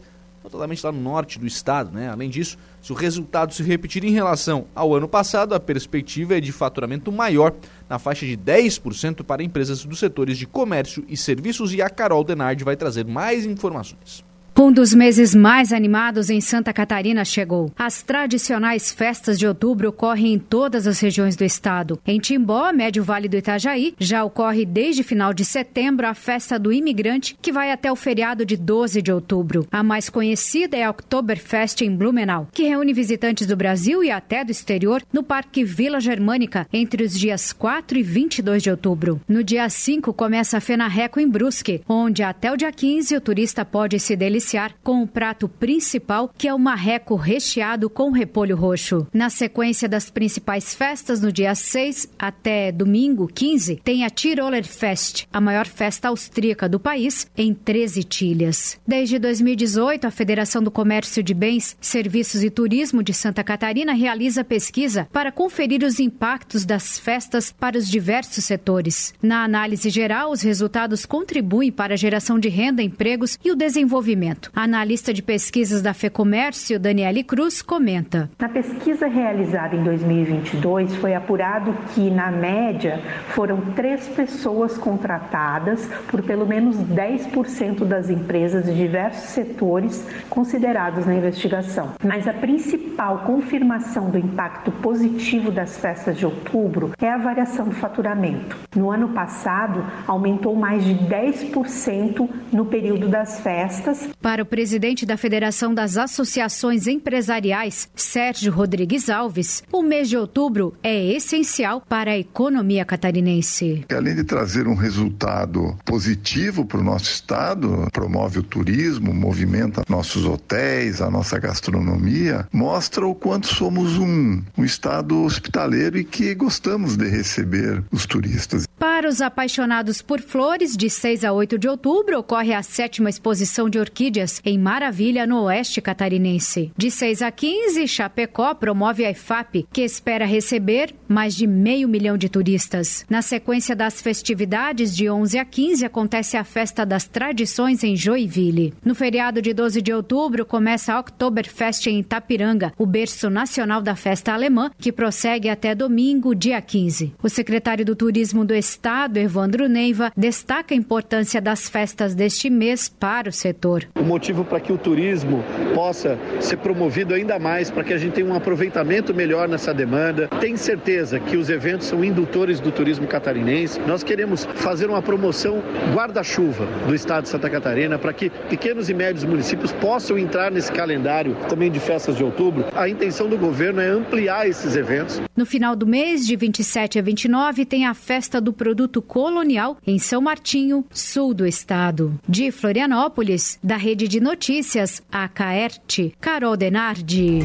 totalmente lá no norte do estado. Né? Além disso, se o resultado se repetir em relação ao ano passado, a perspectiva é de faturamento maior na faixa de 10% para empresas dos setores de comércio e serviços e a Carol Denardi vai trazer mais informações. Um dos meses mais animados em Santa Catarina chegou. As tradicionais festas de outubro ocorrem em todas as regiões do estado. Em Timbó, Médio Vale do Itajaí, já ocorre desde final de setembro a festa do imigrante, que vai até o feriado de 12 de outubro. A mais conhecida é a Oktoberfest em Blumenau, que reúne visitantes do Brasil e até do exterior no Parque Vila Germânica entre os dias 4 e 22 de outubro. No dia 5 começa a Fenarreco em Brusque, onde até o dia 15 o turista pode se deliciar deliciar com o prato principal, que é o marreco recheado com repolho roxo. Na sequência das principais festas, no dia 6 até domingo 15, tem a Tiroler Fest, a maior festa austríaca do país, em 13 tilhas. Desde 2018, a Federação do Comércio de Bens, Serviços e Turismo de Santa Catarina realiza pesquisa para conferir os impactos das festas para os diversos setores. Na análise geral, os resultados contribuem para a geração de renda, empregos e o desenvolvimento a analista de pesquisas da FEComércio, Daniele Cruz, comenta. Na pesquisa realizada em 2022, foi apurado que, na média, foram três pessoas contratadas por pelo menos 10% das empresas de diversos setores considerados na investigação. Mas a principal confirmação do impacto positivo das festas de outubro é a variação do faturamento. No ano passado, aumentou mais de 10% no período das festas, para o presidente da Federação das Associações Empresariais, Sérgio Rodrigues Alves, o mês de outubro é essencial para a economia catarinense. Além de trazer um resultado positivo para o nosso estado, promove o turismo, movimenta nossos hotéis, a nossa gastronomia, mostra o quanto somos um, um estado hospitaleiro e que gostamos de receber os turistas. Para os apaixonados por flores, de 6 a 8 de outubro ocorre a sétima exposição de orquídeas orquídeas em Maravilha, no oeste catarinense. De 6 a 15, Chapecó promove a IFAP, que espera receber mais de meio milhão de turistas. Na sequência das festividades, de 11 a 15, acontece a Festa das Tradições em Joinville. No feriado de 12 de outubro, começa a Oktoberfest em Itapiranga, o berço nacional da festa alemã, que prossegue até domingo, dia 15. O secretário do Turismo do Estado, Evandro Neiva, destaca a importância das festas deste mês para o setor o motivo para que o turismo possa ser promovido ainda mais, para que a gente tenha um aproveitamento melhor nessa demanda. Tenho certeza que os eventos são indutores do turismo catarinense. Nós queremos fazer uma promoção guarda-chuva do estado de Santa Catarina para que pequenos e médios municípios possam entrar nesse calendário também de festas de outubro. A intenção do governo é ampliar esses eventos. No final do mês, de 27 a 29, tem a festa do produto colonial em São Martinho, sul do estado. De Florianópolis, da Rede de Notícias, a Caerte, Carol Denardi.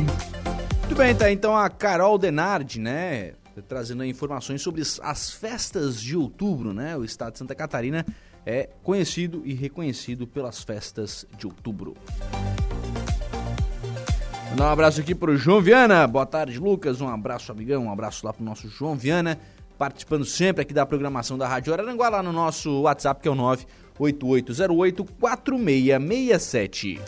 Muito bem, tá então a Carol Denardi, né? Trazendo informações sobre as festas de outubro, né? O estado de Santa Catarina é conhecido e reconhecido pelas festas de outubro. Mandar um abraço aqui pro João Viana. Boa tarde, Lucas. Um abraço, amigão. Um abraço lá pro nosso João Viana, participando sempre aqui da programação da Rádio Araranguá, lá no nosso WhatsApp, que é o 9 8808 4667.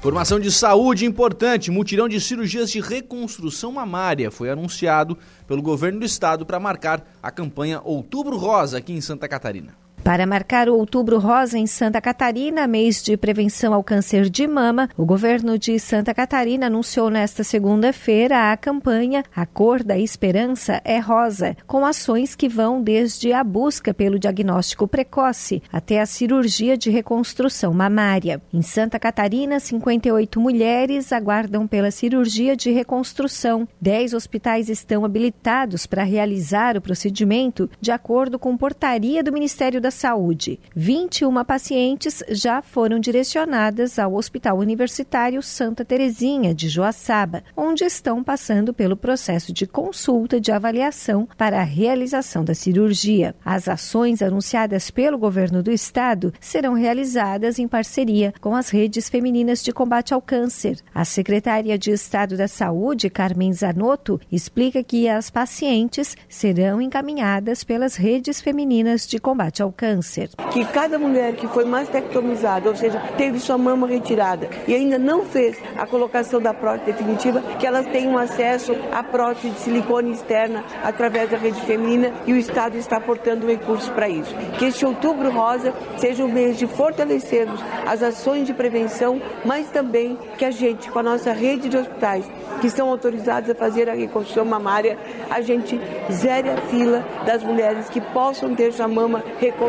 Formação de saúde importante, mutirão de cirurgias de reconstrução mamária foi anunciado pelo governo do estado para marcar a campanha Outubro Rosa aqui em Santa Catarina. Para marcar o Outubro Rosa em Santa Catarina, mês de prevenção ao câncer de mama, o governo de Santa Catarina anunciou nesta segunda-feira a campanha A Cor da Esperança é Rosa, com ações que vão desde a busca pelo diagnóstico precoce até a cirurgia de reconstrução mamária. Em Santa Catarina, 58 mulheres aguardam pela cirurgia de reconstrução. 10 hospitais estão habilitados para realizar o procedimento de acordo com portaria do Ministério da Saúde. 21 pacientes já foram direcionadas ao Hospital Universitário Santa Terezinha de Joaçaba, onde estão passando pelo processo de consulta de avaliação para a realização da cirurgia. As ações anunciadas pelo governo do estado serão realizadas em parceria com as redes femininas de combate ao câncer. A secretária de Estado da Saúde, Carmen Zanotto, explica que as pacientes serão encaminhadas pelas redes femininas de combate ao câncer. Que cada mulher que foi mastectomizada, ou seja, teve sua mama retirada e ainda não fez a colocação da prótese definitiva, que elas tenham acesso à prótese de silicone externa através da rede feminina e o Estado está aportando recursos para isso. Que este outubro rosa seja o mês de fortalecermos as ações de prevenção, mas também que a gente, com a nossa rede de hospitais, que estão autorizados a fazer a reconstrução mamária, a gente zere a fila das mulheres que possam ter sua mama reconstruída.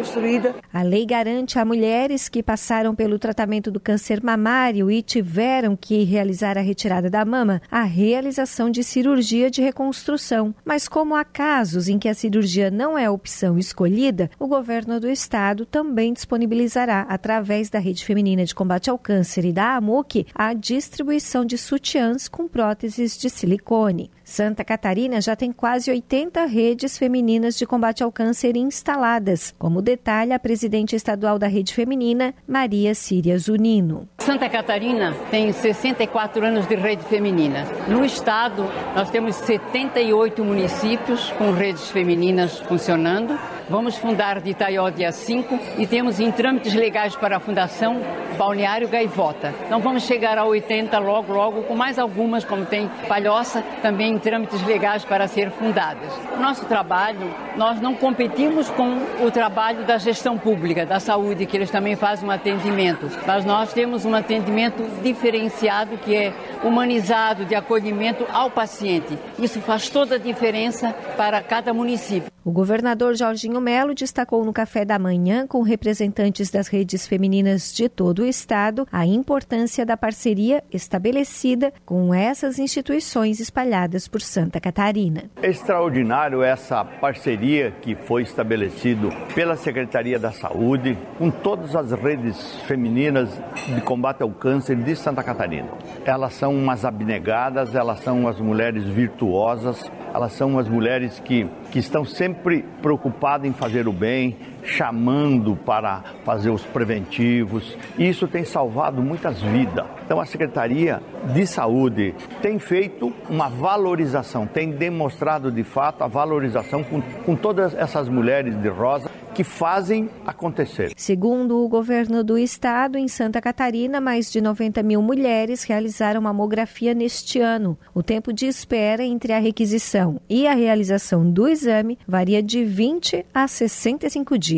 A lei garante a mulheres que passaram pelo tratamento do câncer mamário e tiveram que realizar a retirada da mama a realização de cirurgia de reconstrução. Mas como há casos em que a cirurgia não é a opção escolhida, o governo do estado também disponibilizará, através da Rede Feminina de Combate ao Câncer e da AMUC, a distribuição de sutiãs com próteses de silicone. Santa Catarina já tem quase 80 redes femininas de combate ao câncer instaladas, como detalha a presidente estadual da Rede Feminina, Maria Síria Zunino. Santa Catarina tem 64 anos de rede feminina. No estado, nós temos 78 municípios com redes femininas funcionando. Vamos fundar de Itaió dia 5 e temos em trâmites legais para a fundação Balneário Gaivota. Então vamos chegar a 80 logo, logo, com mais algumas, como tem Palhoça, também em trâmites legais para ser fundadas. Nosso trabalho, nós não competimos com o trabalho da gestão pública, da saúde, que eles também fazem um atendimento, mas nós temos um atendimento diferenciado que é humanizado, de acolhimento ao paciente. Isso faz toda a diferença para cada município. O governador Jorginho Melo destacou no café da manhã com representantes das redes femininas de todo o estado a importância da parceria estabelecida com essas instituições espalhadas por Santa Catarina. Extraordinário essa parceria que foi estabelecido pela Secretaria da Saúde com todas as redes femininas de combate ao câncer de Santa Catarina. Elas são umas abnegadas, elas são as mulheres virtuosas, elas são as mulheres que, que estão sempre preocupadas em fazer o bem, chamando para fazer os preventivos. E isso tem salvado muitas vidas. Então a Secretaria de Saúde tem feito uma valorização, tem demonstrado de fato a valorização com, com todas essas mulheres de rosa que fazem acontecer. Segundo o governo do estado, em Santa Catarina, mais de 90 mil mulheres realizaram mamografia neste ano. O tempo de espera entre a requisição e a realização do exame varia de 20 a 65 dias.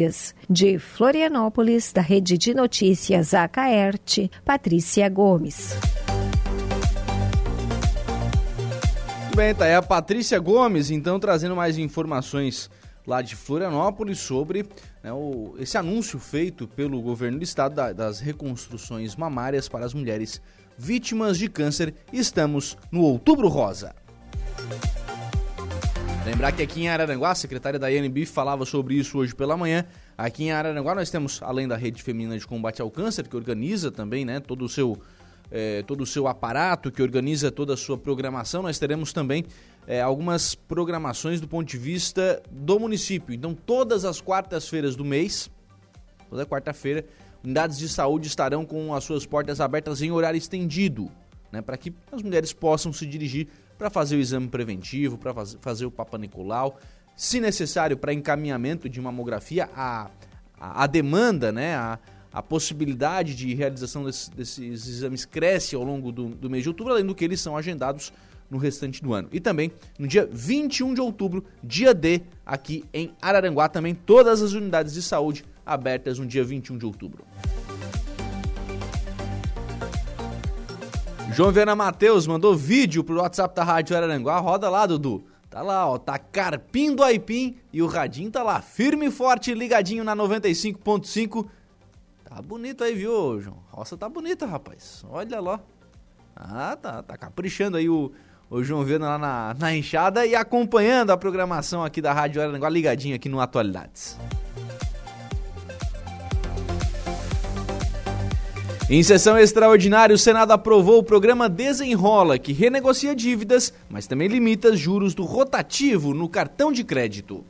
De Florianópolis, da Rede de Notícias Acaerte, Patrícia Gomes. Muito bem, tá aí a Patrícia Gomes, então, trazendo mais informações lá de Florianópolis sobre né, o, esse anúncio feito pelo governo do estado da, das reconstruções mamárias para as mulheres vítimas de câncer. Estamos no Outubro Rosa. Lembrar que aqui em Araranguá, a secretária da INB falava sobre isso hoje pela manhã. Aqui em Araranguá nós temos, além da Rede Feminina de Combate ao Câncer, que organiza também né, todo o seu é, todo o seu aparato, que organiza toda a sua programação, nós teremos também é, algumas programações do ponto de vista do município. Então, todas as quartas-feiras do mês, toda quarta-feira, unidades de saúde estarão com as suas portas abertas em horário estendido, né, para que as mulheres possam se dirigir para fazer o exame preventivo, para faz, fazer o Papa Nicolau, se necessário para encaminhamento de mamografia, a, a, a demanda, né, a, a possibilidade de realização desse, desses exames cresce ao longo do, do mês de outubro, além do que eles são agendados no restante do ano. E também no dia 21 de outubro, dia D, aqui em Araranguá, também todas as unidades de saúde abertas no dia 21 de outubro. João Viana Matheus mandou vídeo pro WhatsApp da Rádio Araranguá. Roda lá, Dudu. Tá lá, ó, tá carpindo aipim e o radinho tá lá, firme e forte, ligadinho na 95.5. Tá bonito aí, viu, João? Roça tá bonita, rapaz. Olha lá. Ah, tá, tá caprichando aí o, o João Viana lá na, na enxada e acompanhando a programação aqui da Rádio Araranguá, ligadinho aqui no Atualidades. Em sessão extraordinária, o Senado aprovou o programa Desenrola, que renegocia dívidas, mas também limita juros do rotativo no cartão de crédito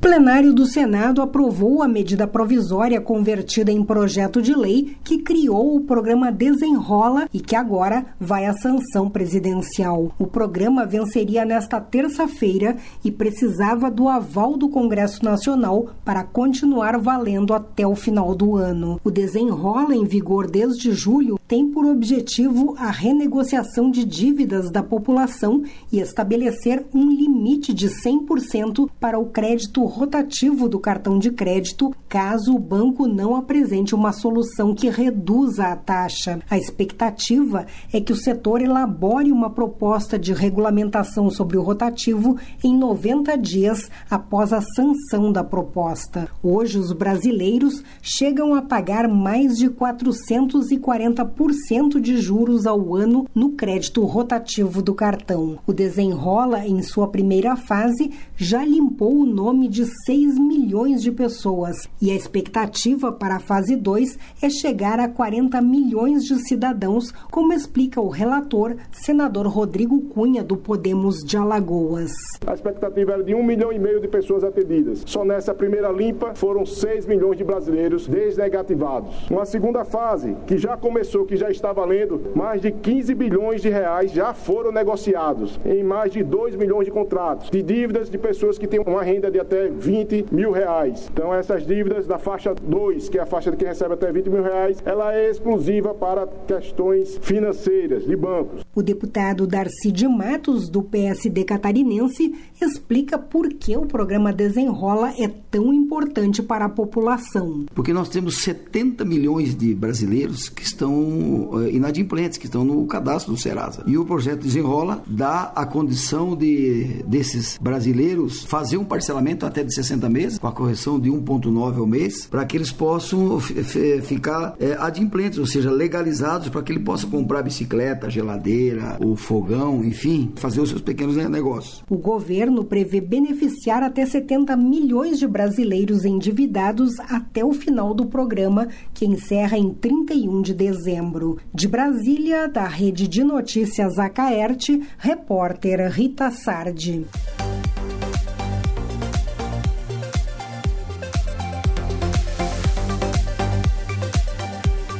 plenário do Senado aprovou a medida provisória convertida em projeto de lei que criou o programa Desenrola e que agora vai à sanção presidencial. O programa venceria nesta terça-feira e precisava do aval do Congresso Nacional para continuar valendo até o final do ano. O Desenrola, em vigor desde julho, tem por objetivo a renegociação de dívidas da população e estabelecer um limite de 100% para o crédito rotativo do cartão de crédito, caso o banco não apresente uma solução que reduza a taxa. A expectativa é que o setor elabore uma proposta de regulamentação sobre o rotativo em 90 dias após a sanção da proposta. Hoje, os brasileiros chegam a pagar mais de 440% de juros ao ano no crédito rotativo do cartão. O desenrola, em sua primeira fase, já limpou o nome de de 6 milhões de pessoas e a expectativa para a fase 2 é chegar a 40 milhões de cidadãos, como explica o relator, senador Rodrigo Cunha, do Podemos de Alagoas. A expectativa era de 1 milhão e meio de pessoas atendidas. Só nessa primeira limpa foram 6 milhões de brasileiros desnegativados. Uma segunda fase, que já começou, que já está valendo, mais de 15 bilhões de reais já foram negociados em mais de 2 milhões de contratos de dívidas de pessoas que têm uma renda de até 20 mil reais. Então, essas dívidas da faixa 2, que é a faixa de quem recebe até 20 mil reais, ela é exclusiva para questões financeiras de bancos. O deputado Darcy de Matos, do PSD catarinense, explica por que o programa Desenrola é tão importante para a população. Porque nós temos 70 milhões de brasileiros que estão uh, inadimplentes, que estão no cadastro do Serasa. E o projeto Desenrola dá a condição de desses brasileiros fazer um parcelamento até de 60 meses, com a correção de 1,9 ao mês, para que eles possam ficar é, adimplentes, ou seja, legalizados, para que ele possa comprar bicicleta, geladeira, o fogão, enfim, fazer os seus pequenos negócios. O governo prevê beneficiar até 70 milhões de brasileiros endividados até o final do programa, que encerra em 31 de dezembro. De Brasília, da Rede de Notícias Acaerte, repórter Rita Sardi.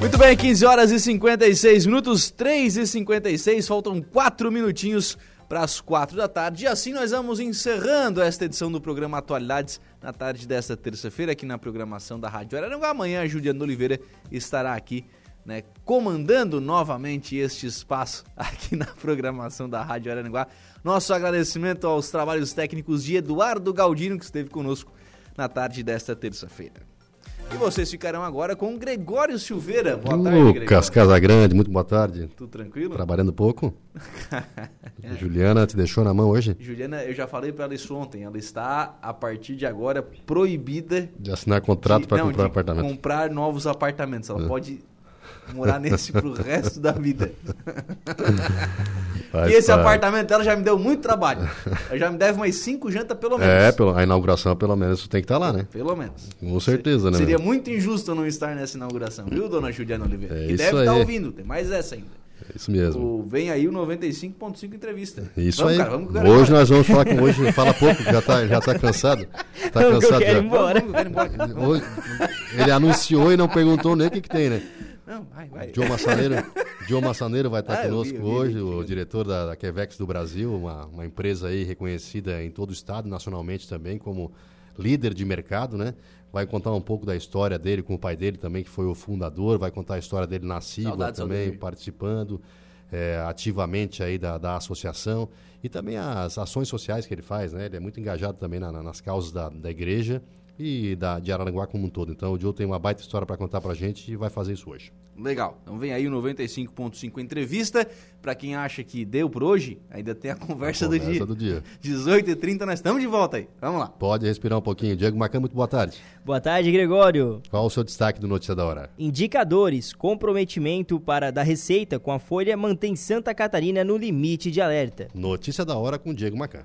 Muito bem, 15 horas e 56 minutos, 3 e 56, faltam 4 minutinhos para as 4 da tarde. E assim nós vamos encerrando esta edição do programa Atualidades na tarde desta terça-feira aqui na programação da Rádio Araranguá. Amanhã a Juliana Oliveira estará aqui, né, comandando novamente este espaço aqui na programação da Rádio Araranguá. Nosso agradecimento aos trabalhos técnicos de Eduardo Galdino que esteve conosco na tarde desta terça-feira. E vocês ficarão agora com Gregório Silveira. Boa tarde, Lucas Casagrande, muito boa tarde. Tudo tranquilo? Trabalhando pouco? é. Juliana te deixou na mão hoje? Juliana, eu já falei para ela isso ontem. Ela está, a partir de agora, proibida... De assinar contrato para comprar apartamento. comprar novos apartamentos. Ela é. pode morar nesse pro resto da vida. e esse apartamento dela já me deu muito trabalho. Já me deve umas cinco jantas pelo menos. É, a inauguração pelo menos tem que estar tá lá, né? Pelo menos. Com certeza, né? Seria muito injusto não estar nessa inauguração, viu, dona Juliana Oliveira? É que deve estar tá ouvindo, tem mais essa ainda. É isso mesmo. O, vem aí o 95.5 entrevista. Isso vamos, aí. Cara, vamos, cara, hoje nós vamos falar com hoje, fala pouco, já tá, já tá cansado. Tá cansado. Eu quero já. embora. Hoje, ele anunciou e não perguntou nem o que, que tem, né? Não, vai, vai. João Massaneiro, João Massaneiro vai estar Ah, conosco vi, vi, hoje, vi, o vi. diretor da, da Quevex do Brasil, uma, uma empresa aí reconhecida em todo o estado, nacionalmente também, como líder de mercado, né? vai contar um pouco da história dele com o pai dele também, que foi o fundador, vai contar a história dele na sigla também, participando é, ativamente aí da, da associação e também as ações sociais que ele faz, né? Ele é muito engajado também na- na- nas causas da, da igreja e da, de Araranguá como um todo. Então o Joe tem uma baita história para contar pra gente e vai fazer isso hoje. Legal. Então vem aí o 95.5 entrevista. Pra quem acha que deu por hoje, ainda tem a conversa, do Conversa dia. do dia. 18h30, nós estamos de volta aí. Vamos lá. Pode respirar um pouquinho. Diego Macan, muito boa tarde. Boa tarde, Gregório. Qual o seu destaque do Notícia da Hora? Indicadores. Comprometimento para da Receita com a Folha mantém Santa Catarina no limite de alerta. Notícia da Hora com Diego Macan.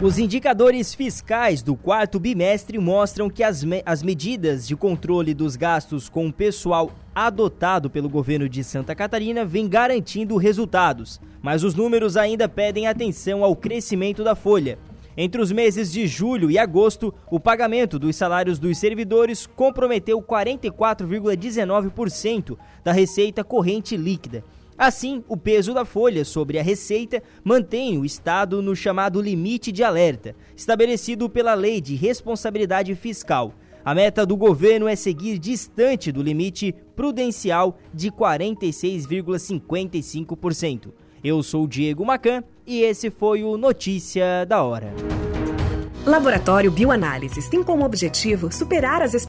Os indicadores fiscais do quarto bimestre mostram que as, me- as medidas de controle dos gastos com o pessoal adotado pelo governo de Santa Catarina vêm garantindo resultados, mas os números ainda pedem atenção ao crescimento da folha. Entre os meses de julho e agosto, o pagamento dos salários dos servidores comprometeu 44,19% da receita corrente líquida. Assim, o peso da folha sobre a receita mantém o Estado no chamado limite de alerta, estabelecido pela Lei de Responsabilidade Fiscal. A meta do governo é seguir distante do limite prudencial de 46,55%. Eu sou Diego Macan e esse foi o Notícia da Hora. Laboratório Bioanálises tem como objetivo superar as